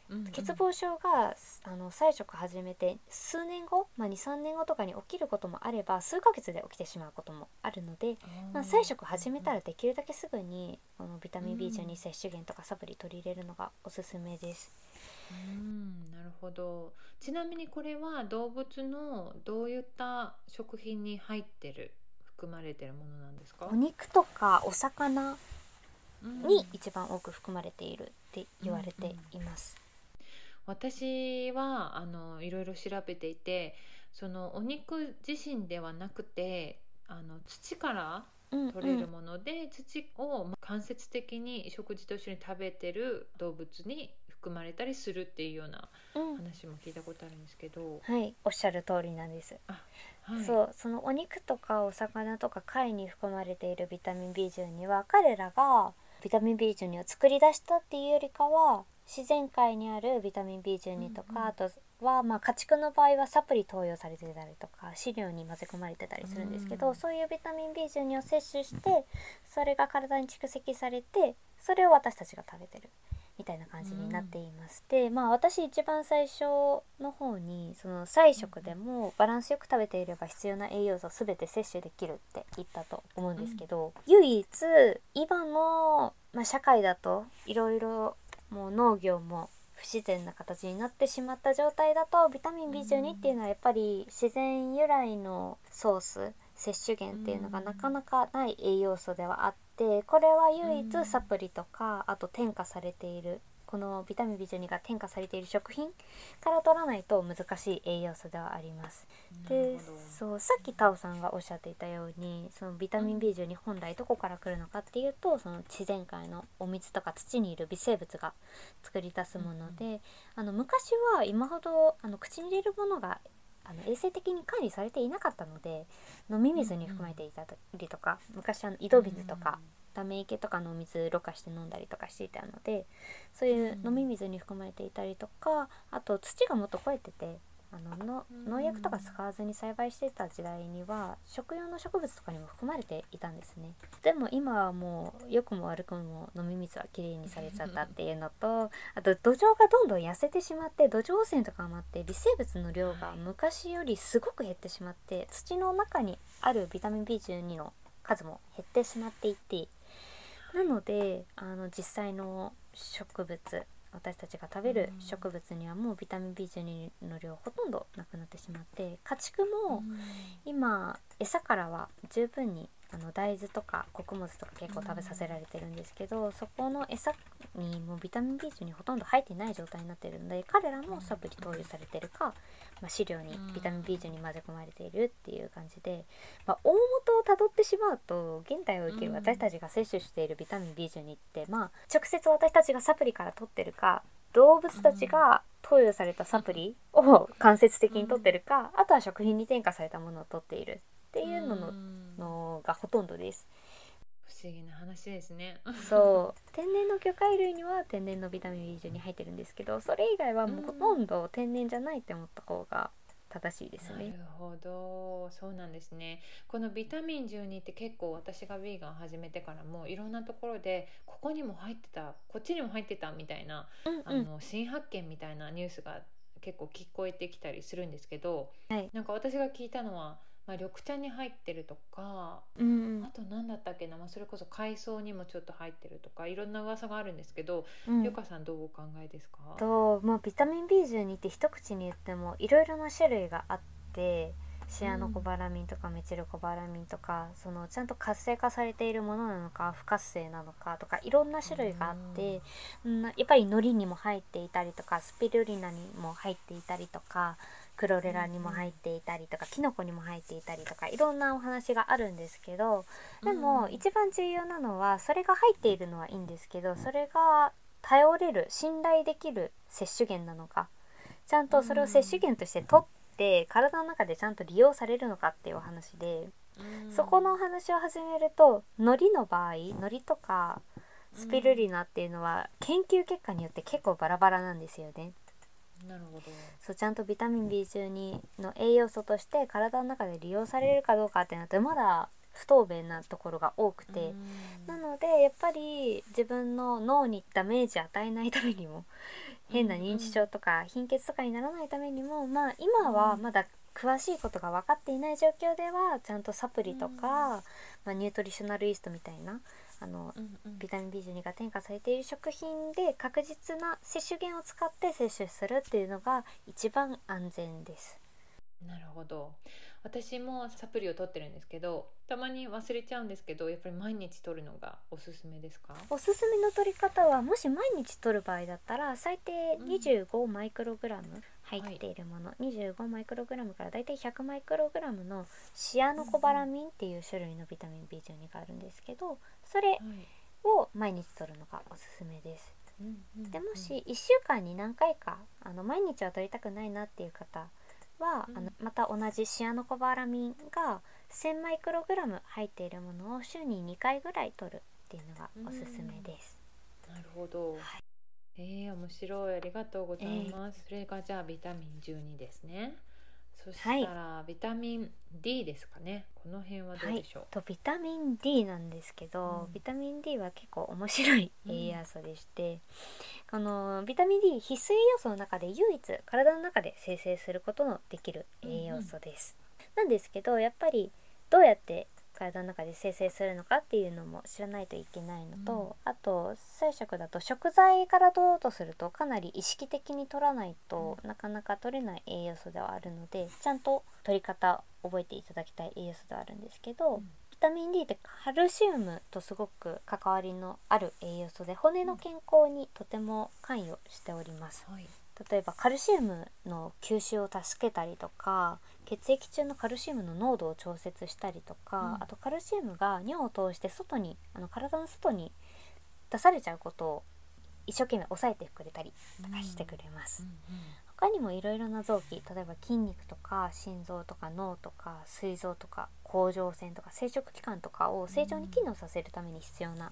[SPEAKER 2] 欠乏症があの菜食始めて数年後、まあ、23年後とかに起きることもあれば数ヶ月で起きてしまうこともあるので、まあ、菜食始めたらできるだけすぐにこのビタミン B12 摂取源とかサプリ取り入れるのがおすすめです。
[SPEAKER 1] うんなるほど。ちなみにこれは動物のどういった食品に入ってる含まれてるものなんですか？
[SPEAKER 2] お肉とかお魚
[SPEAKER 1] うん。
[SPEAKER 2] に一番多く含まれているって言われています。
[SPEAKER 1] 私はあのいろいろ調べていてそのお肉自身ではなくてあの土から
[SPEAKER 2] うん
[SPEAKER 1] 取れるもので、土を間接的に食事と一緒に食べてる動物に含まれたりするっていうような
[SPEAKER 2] うん。
[SPEAKER 1] 話も聞いたことあるんですけど、
[SPEAKER 2] はい。おっしゃる通りなんです、
[SPEAKER 1] はい、
[SPEAKER 2] そう。そのお肉とかお魚とか貝に含まれているビタミン B12 は彼らがビタミン B12 を作り出したっていうよりかは自然界にあるビタミン B12 とか、
[SPEAKER 1] うんうん。
[SPEAKER 2] あとはまあ家畜の場合はサプリ投与されてたりとか飼料に混ぜ込まれてたりするんですけど、
[SPEAKER 1] うん
[SPEAKER 2] そういうビタミン B12 を摂取してそれが体に蓄積されてそれを私たちが食べてるみたいな感じになっています。でまあ私一番最初の方にその菜食でもバランスよく食べていれば必要な栄養素を全て摂取できるって言ったと思うんですけど、唯一今の、まあ、社会だといろいろもう農業も不自然な形になってしまった状態だとビタミン B12 っていうのはやっぱり自然由来のソース摂取源っていうのがなかなかない栄養素ではあってこれは唯
[SPEAKER 1] うん。
[SPEAKER 2] 一サプリとかあと添加されているこのビタミン B12 が添加されている食品から取らないと難しい栄養素ではあります。でそうさっきタオさんがおっしゃっていたようにそのビタミン B12 本来どこから来るのかっていうとその自然界のお水とか土にいる微生物が作り出すもので、あの昔は今ほどあの口に入れるものがあの衛生的に管理されていなかったので飲み水に含まれていたりとか昔あの井戸水とかため池とかのお水ろ過して飲んだりとかしていたのでそういう飲み水に含まれていたりとかあと土がもっと肥えててあのの
[SPEAKER 1] うん。
[SPEAKER 2] 農薬とか使わずに栽培してた時代には食用の植物とかにも含まれていたんですね。でも今はもう良くも悪くも飲み水はきれいにされちゃったっていうのとあと土壌がどんどん痩せてしまって土壌汚染とかもあって微生物の量が昔よりすごく減ってしまって土の中にあるビタミン B12 の数も減ってしまっていてなのであの実際の植物私たちが食べる植物にはもうビタミン B12 の量ほとんどなくなってしまって家畜も今餌からは十分にあの大豆とか穀物とか結構食べさせられてるんですけど、そこの餌にもうビタミン B12 ほとんど入ってない状態になってるので彼らもサプリ投与されてるか、まあ、飼料にビタミン B12 混ぜ込まれているっていう感じで、まあ、大元をたどってしまうと現代を生きる私たちが摂取しているビタミン B12 って、まあ、直接私たちがサプリから取ってるか動物たちが投与されたサプリを間接的に取ってるか、あとは食品に添加されたものを取っているっていうのの
[SPEAKER 1] ん。
[SPEAKER 2] のがほとんどです。
[SPEAKER 1] 不思議な話ですね。
[SPEAKER 2] そう。天然の魚介類には天然のビタミン B12 入ってるんですけどそれ以外はもうほとんど天然じゃないって思った方が正しいですね。
[SPEAKER 1] なる。ほど。そうなんですね。このビタミン12って結構私がヴィーガン始めてからもいろんなところでここにも入ってたこっちにも入ってたみたいな、あ
[SPEAKER 2] うんうん。
[SPEAKER 1] の新発見みたいなニュースが結構聞こえてきたりするんですけど、
[SPEAKER 2] はい。
[SPEAKER 1] なんか私が聞いたのは、まあ、緑茶に入ってるとか
[SPEAKER 2] うん
[SPEAKER 1] あと何だったっけな、まあ、それこそ海藻にもちょっと入ってるとかいろんな噂があるんですけど、
[SPEAKER 2] うん。
[SPEAKER 1] ゆかさんどうお考えですか？
[SPEAKER 2] と、まあ、ビタミン B12 って一口に言ってもいろいろな種類があってシアノコバラミンとかメチルコバラミンとかそのちゃんと活性化されているものなのか不活性なのかとかいろんな種類があって、うん、やっぱり海苔にも入っていたりとかスピルリナにも入っていたりとかクロレラにも入っていたりとかキノコにも入っていたりとかいろんなお話があるんですけどでも
[SPEAKER 1] うん
[SPEAKER 2] 一番重要なのはそれが入っているのはいいんですけどそれが頼れる信頼できる摂取源なのかちゃんとそれを摂取源として取って体の中でちゃんと利用されるのかっていうお話で
[SPEAKER 1] うん。
[SPEAKER 2] そこのお話を始めると海苔の場合海苔とかスピルリナっていうのは研究結果によって結構バラバラなんですよね。
[SPEAKER 1] なるほど。
[SPEAKER 2] そうちゃんとビタミン B12 の栄養素として体の中で利用されるかどうかってなってまだ不透明なところが多くて、
[SPEAKER 1] うん。
[SPEAKER 2] なのでやっぱり自分の脳にダメージ与えないためにも変な認知症とか貧血とかにならないためにもまあ今はまだ詳しいことが分かっていない状況ではちゃんとサプリとか、まあ、ニュートリショナルイーストみたいなあの
[SPEAKER 1] うんうん。
[SPEAKER 2] ビタミン B12 が添加されている食品で確実な摂取源を使って摂取するっていうのが一番安全です。
[SPEAKER 1] なるほど。私もサプリを取ってるんですけどたまに忘れちゃうんですけどやっぱり毎日取るのがおすすめですか？
[SPEAKER 2] おすすめの取り方はもし毎日取る場合だったら最低25マイクログラム入っているもの、25マイクログラムからだいたい100マイクログラムのシアノコバラミンっていう種類のビタミン B12 があるんですけどそれ
[SPEAKER 1] はい。
[SPEAKER 2] を毎日取るのがおすすめです。でもし1週間に何回かあの毎日は取りたくないなっていう方は、あのまた同じシアノコバラミンが1000マイクログラム入っているものを週に2回ぐらい取るっていうのがおすすめです。
[SPEAKER 1] なるほど、
[SPEAKER 2] はい。
[SPEAKER 1] えー、面白い。ありがとうございます、それがじゃあビタミン12ですねそしたら、ビタミン D ですかね。この辺はどうでしょう、
[SPEAKER 2] とビタミン D なんですけど、
[SPEAKER 1] うん。
[SPEAKER 2] ビタミン D は結構面白い栄養素でして、このビタミン D 必須栄養素の中で唯一体の中で生成することのできる栄養素です。なんですけどやっぱりどうやって体の中で生成するのかっていうのも知らないといけないのと、あと菜食だと食材から取ろうとするとかなり意識的に取らないと、なかなか取れない栄養素ではあるのでちゃんと取り方覚えていただきたい栄養素ではあるんですけど、
[SPEAKER 1] うん。
[SPEAKER 2] ビタミン D ってカルシウムとすごく関わりのある栄養素で骨の健康にとても関与しております。
[SPEAKER 1] はい
[SPEAKER 2] 例えばカルシウムの吸収を助けたりとか血液中のカルシウムの濃度を調節したりとか、
[SPEAKER 1] うん。
[SPEAKER 2] あとカルシウムが尿を通して外にあの体の外に出されちゃうことを一生懸命抑えてくれたりとかしてくれます。他にもいろいろな臓器例えば筋肉とか心臓とか脳とか膵臓とか甲状腺とか生殖器官とかを正常に機能させるために必要な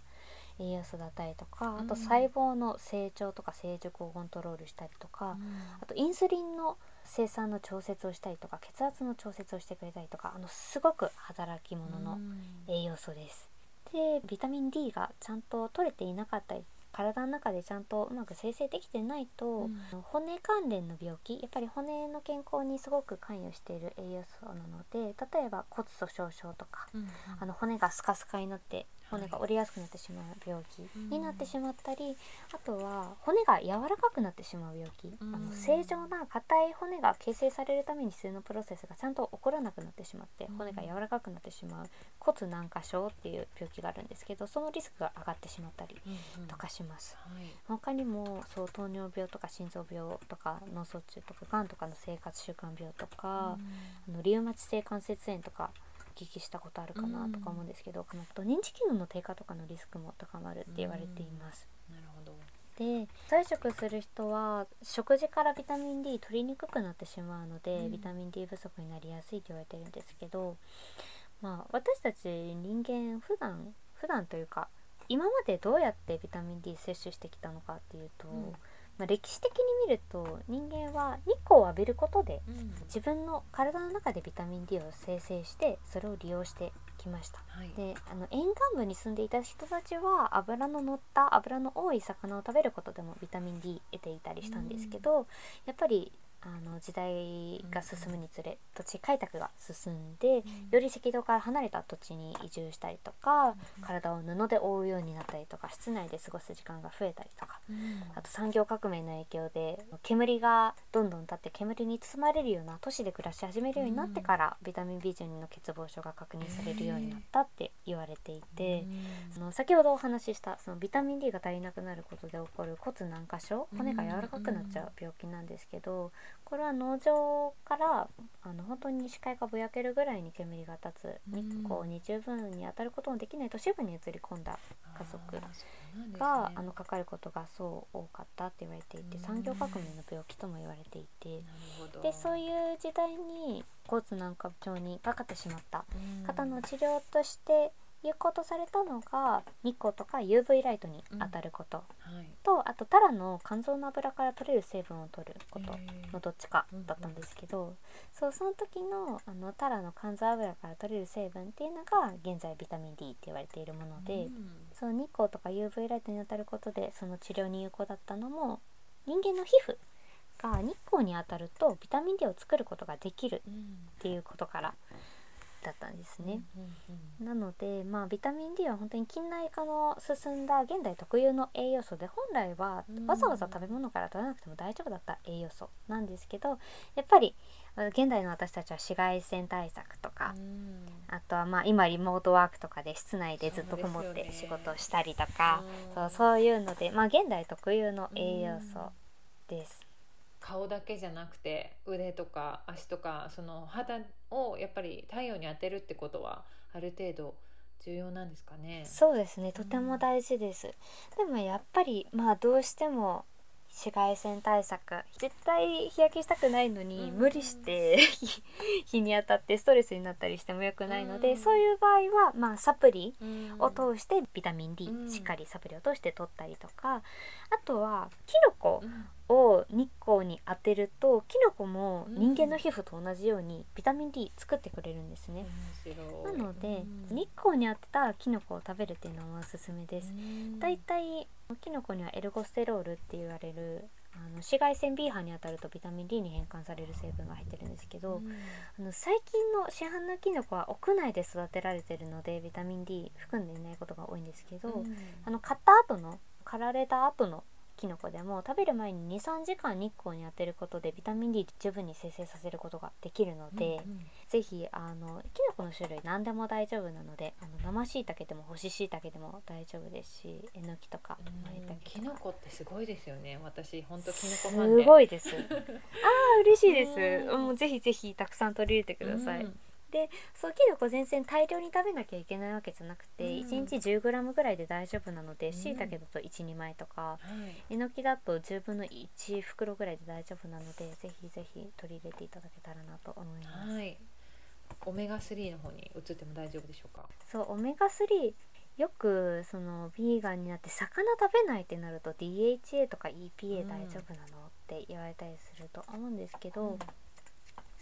[SPEAKER 2] 栄養素だったりとか、あと
[SPEAKER 1] うん
[SPEAKER 2] 細胞の成長とか成熟をコントロールしたりとか、あとインスリンの生産の調節をしたりとか血圧の調節をしてくれたりとかあのすごく働き者の栄養素です。でビタミン D がちゃんと取れていなかったり体の中でちゃんとうまく生成できてないと、
[SPEAKER 1] うん。
[SPEAKER 2] 骨関連の病気やっぱり骨の健康にすごく関与している栄養素なので例えば骨粗しょう症とか、あの骨がスカスカになって骨が折れやすくなってしまう病気になってしまったり、あとは骨が柔らかくなってしまう病気、
[SPEAKER 1] うん。
[SPEAKER 2] あの正常な硬い骨が形成されるために必要なプロセスがちゃんと起こらなくなってしまって
[SPEAKER 1] うん。
[SPEAKER 2] 骨が柔らかくなってしまう骨軟化症っていう病気があるんですけどそのリスクが上がってしまったりとかします。
[SPEAKER 1] はい。
[SPEAKER 2] 他にもそう糖尿病とか心臓病とか脳卒中とかがんとかの生活習慣病とか、あのリウマチ性関節炎とかお聞きしたことあるかなとか思うんですけど、あのあと認知機能の低下とかのリスクも高まるって言われています。
[SPEAKER 1] なるほど。
[SPEAKER 2] で菜食する人は食事からビタミン D 取りにくくなってしまうので、
[SPEAKER 1] うん。
[SPEAKER 2] ビタミン D 不足になりやすいと言われてるんですけどまあ私たち人間普段普段というか今までどうやってビタミン D 摂取してきたのかっていうと、
[SPEAKER 1] うん
[SPEAKER 2] まあ、歴史的に見ると人間は日光を浴びることで
[SPEAKER 1] うん。
[SPEAKER 2] 自分の体の中でビタミン D を生成してそれを利用してきました。
[SPEAKER 1] はい。
[SPEAKER 2] であの沿岸部に住んでいた人たちは脂の乗った脂の多い魚を食べることでもビタミン D 得ていたりしたんですけど、やっぱりあの時代が進むにつれ土地開拓が進んでより赤道から離れた土地に移住したりとか体を布で覆うようになったりとか室内で過ごす時間が増えたりとか。
[SPEAKER 1] うん。
[SPEAKER 2] あと産業革命の影響で煙がどんどん立って煙に包まれるような都市で暮らし始めるようになってから、ビタミン B12 の欠乏症が確認されるようになったって言われていて、その先ほどお話ししたそのビタミン D が足りなくなることで起こる骨軟化症骨が柔らかくなっちゃう病気なん。ですけどこれは農場からあの本当に視界がぼやけるぐらいに煙が立つ。日光に十分に当たることのできない都市部に移り込んだ家族が、あのかかることがそう多かったって言われていて
[SPEAKER 1] うん。
[SPEAKER 2] 産業革命の病気とも言われていて。でそういう時代に骨軟化症にかかってしまった。
[SPEAKER 1] うん。
[SPEAKER 2] 方の治療として有効とされたのが日光とか UV ライトに当たること、
[SPEAKER 1] はい。
[SPEAKER 2] とあとタラの肝臓の油から取れる成分を取ることのどっちかだったんですけど、そうその時のあのタラの肝臓油から取れる成分っていうのが現在ビタミン D って言われているもので、
[SPEAKER 1] うん。
[SPEAKER 2] その日光とか UV ライトに当たることでその治療に有効だったのも人間の皮膚が日光に当たるとビタミン D を作ることができる
[SPEAKER 1] うん
[SPEAKER 2] っていうことからだったんですね。なので、まあ、ビタミン D は本当に近代化の進んだ現代特有の栄養素で本来は
[SPEAKER 1] うん。
[SPEAKER 2] わざわざ食べ物から取らなくても大丈夫だった栄養素なんですけどやっぱりあ現代の私たちは紫外線対策とか、
[SPEAKER 1] うん。
[SPEAKER 2] あとはまあ今リモートワークとかで室内でずっとこもって仕事をしたりとか
[SPEAKER 1] うん
[SPEAKER 2] そうそういうので、まあ、現代特有の栄養素です。
[SPEAKER 1] 顔だけじゃなくて腕とか足とかその肌をやっぱり太陽に当てるってことはある程度重要なんですかね。
[SPEAKER 2] そうですね。とても大事です、でもやっぱりまあどうしても紫外線対策絶対日焼けしたくないのに、
[SPEAKER 1] うん。
[SPEAKER 2] 無理して 日に当たってストレスになったりしてもよくないので、
[SPEAKER 1] うん。
[SPEAKER 2] そういう場合はまあサプリ
[SPEAKER 1] うん。
[SPEAKER 2] を通してビタミン D、
[SPEAKER 1] うん。
[SPEAKER 2] しっかりサプリを通して取ったりとかあとはキノコ
[SPEAKER 1] うん
[SPEAKER 2] を日光に当てるとキノコも
[SPEAKER 1] うん。
[SPEAKER 2] 人間の皮膚と同じようにビタミン D 作ってくれるんですね。なので、
[SPEAKER 1] うん。
[SPEAKER 2] 日光に当てたキノコを食べるっていうのもおすすめです。
[SPEAKER 1] うん。
[SPEAKER 2] だいたいキノコにはエルゴステロールって言われるあの紫外線 B 波に当たるとビタミン D に変換される成分が入ってるんですけど、
[SPEAKER 1] うん。
[SPEAKER 2] あの最近の市販のキノコは屋内で育てられてるのでビタミン D 含んでいないことが多いんですけど、
[SPEAKER 1] うん。
[SPEAKER 2] あの買った後の刈られた後のキノコでも食べる前に23時間日光に当てることでビタミン D 十分に生成させることができるので、
[SPEAKER 1] うん
[SPEAKER 2] ぜひあのキノコの種類何でも大丈夫なのであの生しいたけでも干ししいたけでも大丈夫ですしえのきとか
[SPEAKER 1] うん
[SPEAKER 2] まいたけ
[SPEAKER 1] キ
[SPEAKER 2] とか。
[SPEAKER 1] ノコってすごいですよね。私本当キノコ
[SPEAKER 2] す
[SPEAKER 1] ファンで。
[SPEAKER 2] ごいです。あー嬉しいです。
[SPEAKER 1] うん。
[SPEAKER 2] もうぜひぜひたくさん取り入れてください、
[SPEAKER 1] うん
[SPEAKER 2] そうキノコ全然大量に食べなきゃいけないわけじゃなくて、
[SPEAKER 1] うん。
[SPEAKER 2] 1日 10g ぐらいで大丈夫なので
[SPEAKER 1] うん。
[SPEAKER 2] しいたけだと12枚とか
[SPEAKER 1] はい。
[SPEAKER 2] えのきだと10分の1袋ぐらいで大丈夫なのでぜひぜひ取り入れていただけたらなと思います、
[SPEAKER 1] はい。オメガ3の方に移っても大丈夫でしょうか？
[SPEAKER 2] そうオメガ3よくそのビーガンになって魚食べないってなると DHA とか EPA
[SPEAKER 1] うん。
[SPEAKER 2] 大丈夫なの、って言われたりすると思うんですけど、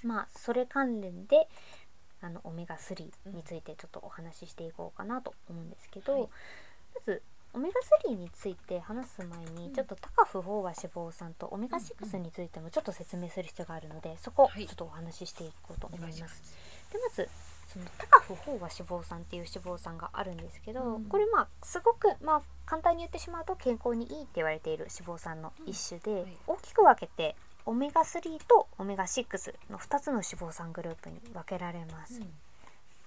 [SPEAKER 2] まあそれ関連であのオメガ3についてちょっとお話ししていこうかなと思うんですけど、
[SPEAKER 1] はい。
[SPEAKER 2] まずオメガ3について話す前に
[SPEAKER 1] うん。
[SPEAKER 2] ちょっと高不飽和脂肪酸とオメガ6についてもちょっと説明する必要があるのでそこ
[SPEAKER 1] はい。
[SPEAKER 2] ちょっとお話ししていこうと思います。
[SPEAKER 1] お願い
[SPEAKER 2] でまずその高不飽和脂肪酸っていう脂肪酸があるんですけど、
[SPEAKER 1] うん。
[SPEAKER 2] これまあすごくまあ簡単に言ってしまうと健康にいいって言われている脂肪酸の一種で、
[SPEAKER 1] はい。
[SPEAKER 2] 大きく分けてオメガ3とオメガ6の2つの脂肪酸グループに分けられます。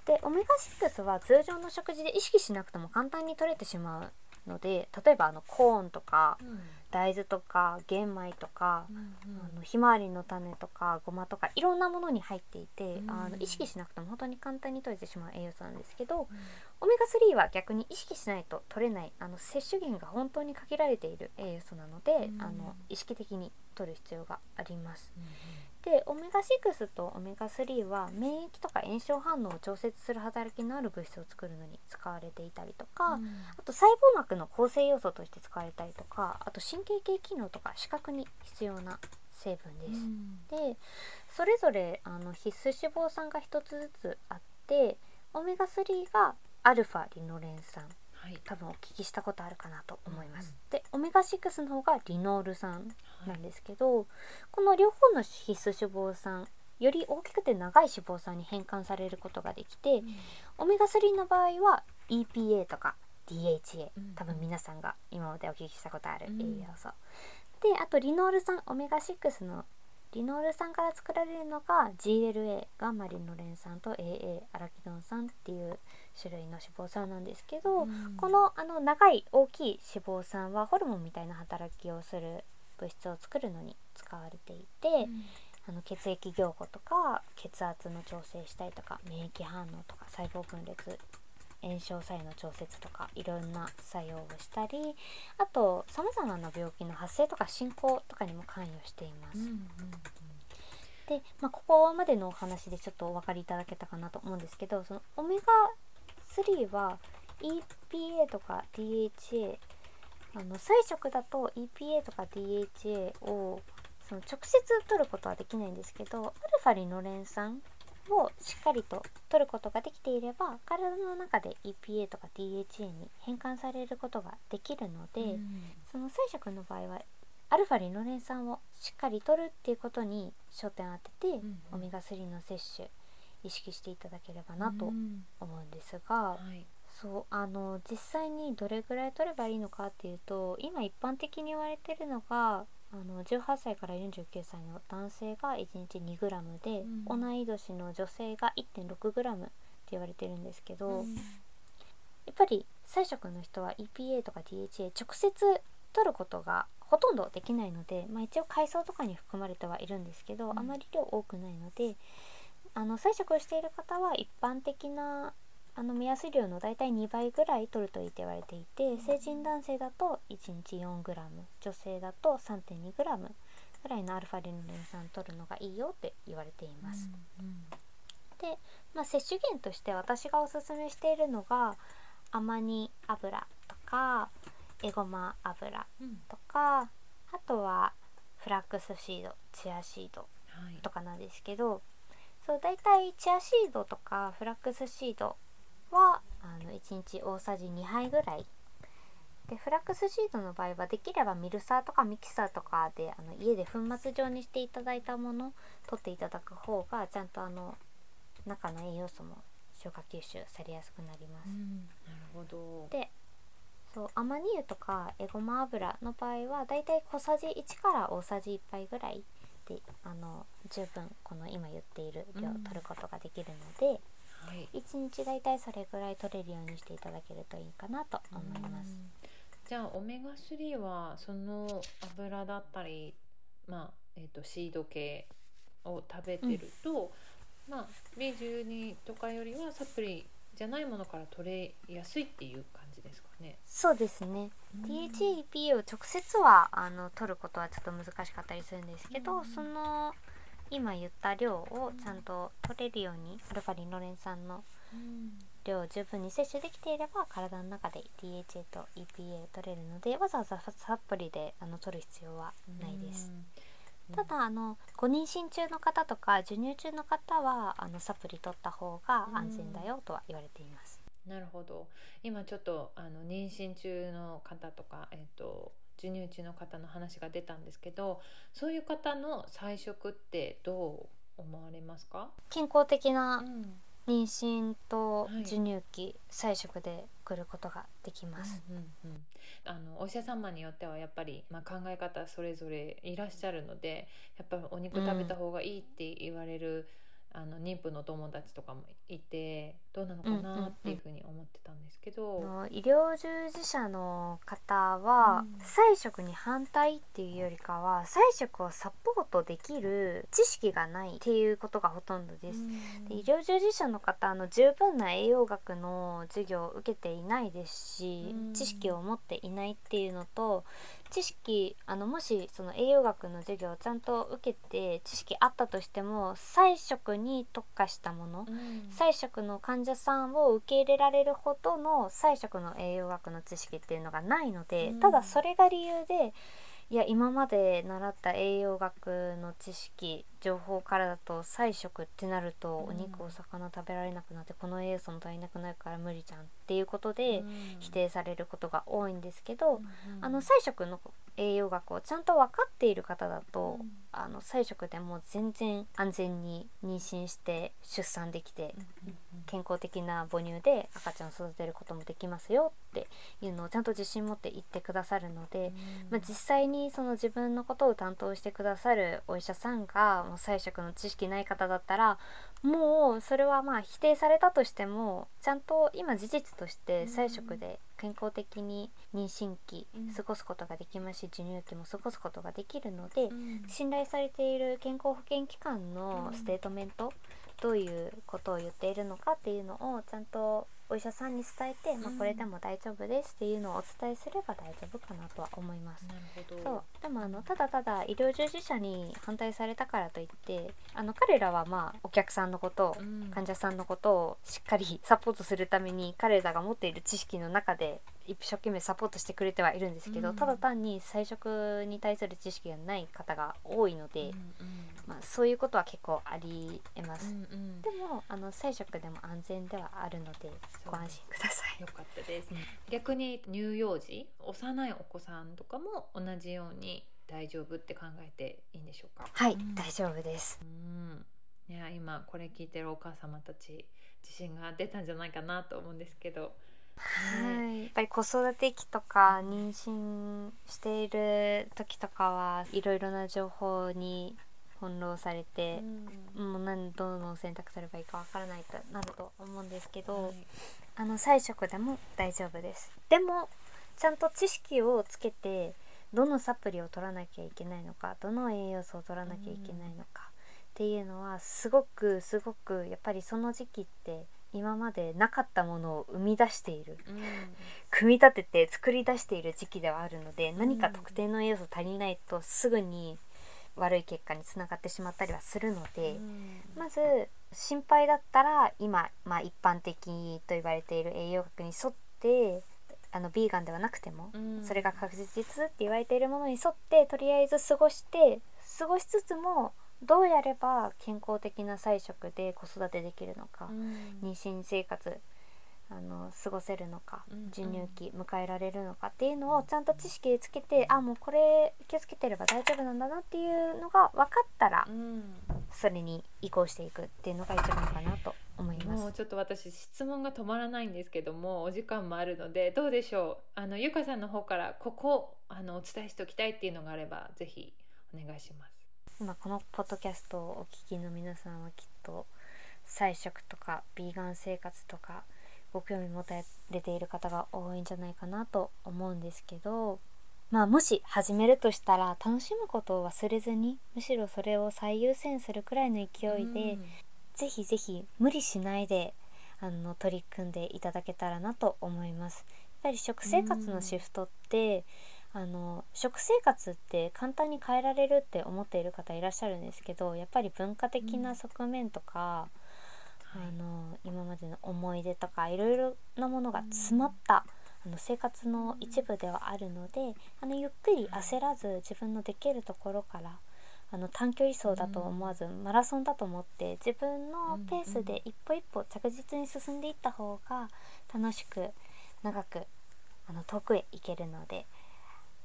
[SPEAKER 2] でオメガ6は通常の食事で意識しなくても簡単に取れてしまうので例えばあのコーンとか
[SPEAKER 1] うん
[SPEAKER 2] 大豆とか玄米とか、
[SPEAKER 1] うん
[SPEAKER 2] あのひまわりの種とかごまとかいろんなものに入っていて、
[SPEAKER 1] うん。
[SPEAKER 2] あの意識しなくても本当に簡単に取れてしまう栄養素なんですけど
[SPEAKER 1] うん。
[SPEAKER 2] オメガ3は逆に意識しないと取れないあの摂取源が本当に限られている栄養素なので、
[SPEAKER 1] うん。
[SPEAKER 2] あの意識的に取る必要があります。
[SPEAKER 1] うん
[SPEAKER 2] でオメガ6とオメガ3は免疫とか炎症反応を調節する働きのある物質を作るのに使われていたりとか、
[SPEAKER 1] うん。
[SPEAKER 2] あと細胞膜の構成要素として使われたりとかあと神経系機能とか視覚に必要な成分です。でそれぞれあの必須脂肪酸が1つずつあってオメガ3がアルファリノレン酸
[SPEAKER 1] はい。
[SPEAKER 2] 多分お聞きしたことあるかなと思います。
[SPEAKER 1] うん
[SPEAKER 2] でオメガ6の方がリノール酸
[SPEAKER 1] はい
[SPEAKER 2] なんですけど、この両方の必須脂肪酸より大きくて長い脂肪酸に変換されることができて、オメガ3の場合は EPA とか DHA
[SPEAKER 1] うん
[SPEAKER 2] 多分皆さんが今までお聞きしたことある
[SPEAKER 1] うん
[SPEAKER 2] 栄養素、であとリノール酸オメガ6のリノール酸から作られるのが GLA ガンマリノレン酸と AA アラキドン酸っていう種類の脂肪酸なんですけど、
[SPEAKER 1] うん。
[SPEAKER 2] このあの長い大きい脂肪酸はホルモンみたいな働きをする物質を作るのに使われていて、
[SPEAKER 1] うん。
[SPEAKER 2] あの血液凝固とか血圧の調整したりとか免疫反応とか細胞分裂炎症作用の調節とかいろんな作用をしたりあとさまざまな病気の発生とか進行とかにも関与しています。
[SPEAKER 1] うんうん。
[SPEAKER 2] で、まあ、ここまでのお話でちょっとお分かりいただけたかなと思うんですけどそのオメガ3は EPA とか DHA あの菜食だと EPA とか DHA をその直接取ることはできないんですけどアルファリノレン酸をしっかりと取ることができていれば体の中で EPA とか DHA に変換されることができるので、
[SPEAKER 1] うん。
[SPEAKER 2] その菜食の場合はアルファリノレン酸をしっかり取るっていうことに焦点を当てて、
[SPEAKER 1] うん
[SPEAKER 2] オメガ3の摂取意識していただければなと
[SPEAKER 1] うん。
[SPEAKER 2] 思うんですが、
[SPEAKER 1] はい。
[SPEAKER 2] そうあの実際にどれぐらい取ればいいのかっていうと今一般的に言われてるのがあの18歳から49歳の男性が1日 2g で、
[SPEAKER 1] うん。
[SPEAKER 2] 同い年の女性が 1.6g って言われてるんですけど、
[SPEAKER 1] うん。
[SPEAKER 2] やっぱり菜食の人は EPA とか DHA 直接取ることがほとんどできないので、まあ、一応海藻とかに含まれてはいるんですけど、
[SPEAKER 1] うん。
[SPEAKER 2] あまり量多くないのであの菜食をしている方は一般的なあの目安量のだいたい2倍ぐらい取るといいって言われていて成人男性だと1日 4g 女性だと 3.2g ぐらいのアルファリノレン酸取るのがいいよって言われています。で、まあ、摂取源として私がおすすめしているのがアマニ油とかエゴマ油とかあとはフラックスシードチアシードとかなんですけど、そう大体チアシードとかフラックスシードはあの1日大さじ2杯ぐらいでフラックスシードの場合はできればミルサーとかミキサーとかであの家で粉末状にしていただいたものを取っていただく方がちゃんとあの中の栄養素も消化吸収されやすくなります。
[SPEAKER 1] うん、なるほど
[SPEAKER 2] でそうアマニ油とかエゴマ油の場合はだいたい小さじ1から大さじ1杯ぐらいであの十分この今言っている量を取ることができるので、
[SPEAKER 1] はい。
[SPEAKER 2] 1日だいたいそれぐらい取れるようにしていただけるといいかなと思います。
[SPEAKER 1] うん。じゃあオメガ3はその油だったり、まあえー、とシード系を食べてると、まあ B12 とかよりはサプリじゃないものから取れやすいっていう感ね。
[SPEAKER 2] そうですね。
[SPEAKER 1] うん
[SPEAKER 2] DHA、EPA を直接はあの取ることはちょっと難しかったりするんですけど、
[SPEAKER 1] うん
[SPEAKER 2] その今言った量をちゃんと取れるようにアルファリノレン酸の
[SPEAKER 1] うん
[SPEAKER 2] 量を十分に摂取できていれば体の中で DHA と EPA を取れるのでわざわざサプリであの取る必要はないです。
[SPEAKER 1] うん
[SPEAKER 2] ただあのご妊娠中の方とか授乳中の方はあのサプリ取った方が安全だよとは言われています。
[SPEAKER 1] なるほど。今ちょっとあの妊娠中の方とか、えー、と授乳中の方の話が出たんですけどそういう方の菜食ってどう思われますか、
[SPEAKER 2] 健康的な
[SPEAKER 1] うん。
[SPEAKER 2] 妊娠と
[SPEAKER 1] はい
[SPEAKER 2] 授乳期、菜食で来ることができます。
[SPEAKER 1] うんうんうん。あのお医者様によってはやっぱり、まあ、考え方それぞれいらっしゃるのでやっぱりお肉食べた方がいいって言われる、あの妊婦の友達とかもいてどうなのか
[SPEAKER 2] うんうんう
[SPEAKER 1] なんっていうふうに思ってたんですけど。
[SPEAKER 2] あの医療従事者の方は、
[SPEAKER 1] うん
[SPEAKER 2] 菜食に反対っていうよりかは菜食をサポートできる知識がないっていうことがほとんどです。
[SPEAKER 1] うん
[SPEAKER 2] で医療従事者の方あの十分な栄養学の授業を受けていないですし、
[SPEAKER 1] うん
[SPEAKER 2] 知識を持っていないっていうのと知識あのもしその栄養学の授業をちゃんと受けて知識あったとしても菜食に特化したもの、
[SPEAKER 1] うん。
[SPEAKER 2] 菜食の患者さんを受け入れられるほどの菜食の栄養学の知識っていうのがないので、
[SPEAKER 1] うん。
[SPEAKER 2] ただそれが理由でいや今まで習った栄養学の知識情報からだと菜食ってなると、
[SPEAKER 1] うん。
[SPEAKER 2] お肉お魚食べられなくなってこの栄養素も足りなくなるから無理じゃんっていうことで、
[SPEAKER 1] うん。
[SPEAKER 2] 否定されることが多いんですけど、
[SPEAKER 1] うん
[SPEAKER 2] あの菜食の栄養学をちゃんと分かっている方だと、
[SPEAKER 1] うん。
[SPEAKER 2] あの菜食でも全然安全に妊娠して出産できて健康的な母乳で赤ちゃんを育てることもできますよっていうのをちゃんと自信持って言ってくださるので、まあ、実際にその自分のことを担当してくださるお医者さんがもう菜食の知識ない方だったらもうそれはまあ否定されたとしてもちゃんと今事実として菜食で健康的に妊娠期
[SPEAKER 1] うん。
[SPEAKER 2] 過ごすことができますし授乳期も過ごすことができるので、
[SPEAKER 1] うん。
[SPEAKER 2] 信頼されている健康保険機関の
[SPEAKER 1] うん。
[SPEAKER 2] ステートメント、どういうことを言っているのかっていうのをちゃんとお医者さんに伝えて、まあ
[SPEAKER 1] うん、
[SPEAKER 2] これでも大丈夫ですっていうのをお伝えすれば大丈夫かなとは思います。
[SPEAKER 1] なるほど。
[SPEAKER 2] そう。でもあのただただ医療従事者に反対されたからといってあの彼らはまあお客さんのことを
[SPEAKER 1] うん。
[SPEAKER 2] 患者さんのことをしっかりサポートするために彼らが持っている知識の中で一生懸命サポートしてくれてはいるんですけど、
[SPEAKER 1] うん。
[SPEAKER 2] ただ単に菜食に対する知識がない方が多いので、
[SPEAKER 1] うんうん
[SPEAKER 2] まあ、そういうことは結構ありえます。
[SPEAKER 1] うんうん。
[SPEAKER 2] でもあの菜食でも安全ではあるのでご安心ください。
[SPEAKER 1] よかったです、逆に乳幼児幼いお子さんとかも同じように大丈夫って考えていいんでしょうか？
[SPEAKER 2] はい、
[SPEAKER 1] うん。
[SPEAKER 2] 大丈夫です。
[SPEAKER 1] うん。いや今これ聞いてるお母様たち自信が出たんじゃないかなと思うんですけど。
[SPEAKER 2] はい、やっぱり子育て期とか妊娠している時とかはいろいろな情報に翻弄されて、もう何どの選択すればいいかわからないとなると思うんですけど、
[SPEAKER 1] はい。
[SPEAKER 2] あの菜食でも大丈夫です。でもちゃんと知識をつけてどのサプリを取らなきゃいけないのかどの栄養素を取らなきゃいけないのかっていうのはすごくすごくやっぱりその時期って今までなかったものを生み出している
[SPEAKER 1] うん。
[SPEAKER 2] 組み立てて作り出している時期ではあるので何か特定の栄養素足りないとすぐに悪い結果につながってしまったりはするので、まず心配だったら今、まあ、一般的と言われている栄養学に沿ってあのビーガンではなくても、
[SPEAKER 1] うん。
[SPEAKER 2] それが確実って言われているものに沿ってとりあえず過ごして過ごしつつもどうやれば健康的な菜食で子育てできるのか、
[SPEAKER 1] うん。
[SPEAKER 2] 妊娠生活あの過ごせるのか
[SPEAKER 1] うん
[SPEAKER 2] 授乳期迎えられるのかっていうのをちゃんと知識でつけてあもうこれ気をつけてれば大丈夫なんだなっていうのが分かったら
[SPEAKER 1] うん
[SPEAKER 2] それに移行していくっていうのが一番かなと思います。
[SPEAKER 1] もうちょっと私質問が止まらないんですけどもお時間もあるのでどうでしょう？あのゆかさんの方からここあのお伝えしておきたいっていうのがあればぜひお願いします。
[SPEAKER 2] 今このポッドキャストをお聞きの皆さんはきっと菜食とかビーガン生活とかご興味持たれている方が多いんじゃないかなと思うんですけどまあもし始めるとしたら楽しむことを忘れずにむしろそれを最優先するくらいの勢いで、ぜひぜひ無理しないであの取り組んでいただけたらなと思います。やっぱり食生活のシフトって、あの食生活って簡単に変えられるって思っている方いらっしゃるんですけどやっぱり文化的な側面とか、
[SPEAKER 1] はい
[SPEAKER 2] あの今までの思い出とかいろいろなものが詰まった、あの生活の一部ではあるのであのゆっくり焦らず自分のできるところからあの短距離走だと思わずマラソンだと思って自分のペースで一歩一歩着実に進んでいった方が楽しく長くあの遠くへ行けるので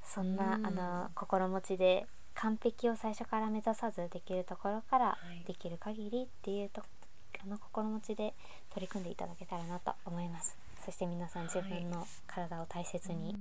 [SPEAKER 2] そんな、
[SPEAKER 1] うん。
[SPEAKER 2] あの心持ちで完璧を最初から目指さずできるところから
[SPEAKER 1] はい。
[SPEAKER 2] できる限りっていうとあの心持ちで取り組んでいただけたらなと思います。そして皆さん自分の体を大切に、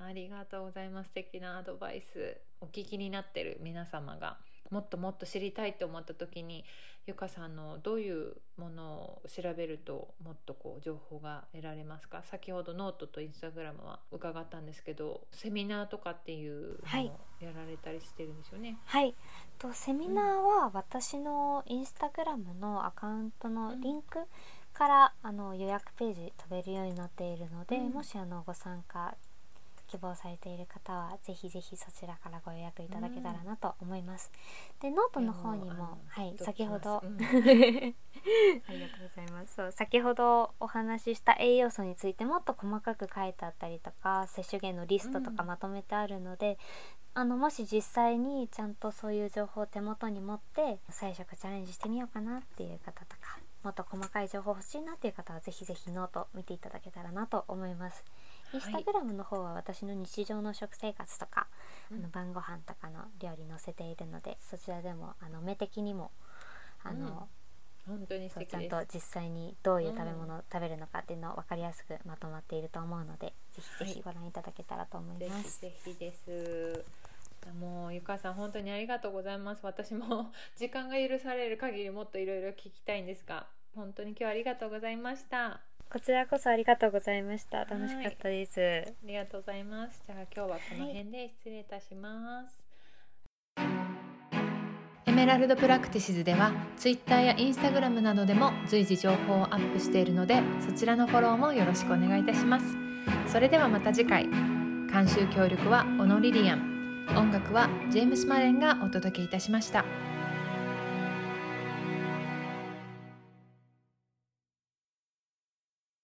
[SPEAKER 1] うん。ありがとうございます。素敵なアドバイス。お聞きになってる皆様がもっともっと知りたいと思った時にゆかさんのどういうものを調べるともっとこう情報が得られますか？先ほどノートとインスタグラムは伺ったんですけどセミナーとかっていう
[SPEAKER 2] はい。
[SPEAKER 1] のをやられたりしてるんですよね？
[SPEAKER 2] はい。とセミナーは私のインスタグラムのアカウントのリンクから、あの予約ページ飛べるようになっているので、
[SPEAKER 1] うん。
[SPEAKER 2] もしあのご参加希望されている方はぜひぜひそちらからご予約いただけたらなと思います。でノートの方にもはい先ほど、
[SPEAKER 1] うん。
[SPEAKER 2] ありがとうございます。そう先ほどお話しした栄養素についてもっと細かく書いてあったりとか摂取源のリストとか
[SPEAKER 1] うん
[SPEAKER 2] まとめてあるので、あのもし実際にちゃんとそういう情報を手元に持って菜食チャレンジしてみようかなっていう方とかもっと細かい情報欲しいなっていう方はぜひぜひノート見ていただけたらなと思います。インスタグラムの方は私の日常の食生活とか、
[SPEAKER 1] うん
[SPEAKER 2] あの晩ご飯とかの料理載せているのでそちらでもあの目的にもあの、
[SPEAKER 1] 本当に
[SPEAKER 2] ちゃん。と実際にどういう食べ物を食べるのかっていうのを分かりやすくまとまっていると思うのでぜひぜひご覧いただけたらと思い
[SPEAKER 1] ぜ
[SPEAKER 2] ます。
[SPEAKER 1] ひぜひです。もうゆかさん本当にありがとうございます。私も 時間が許される限りもっといろいろ聞きたいんですが、本当に今日はありがとうございました。あ
[SPEAKER 2] こちらこそありがとうございました。楽しかったです。
[SPEAKER 1] りがとうございます。じゃあ今日はこの辺で失礼いたします。エメラルドプラクティシズでは Twitter や Instagram などでも随時情報をアップしているのでそちらのフォローもよろしくお願いいたしますそれではまた次回監修協力はオノリリアン音楽はジェームス・マレンがお届けいたしました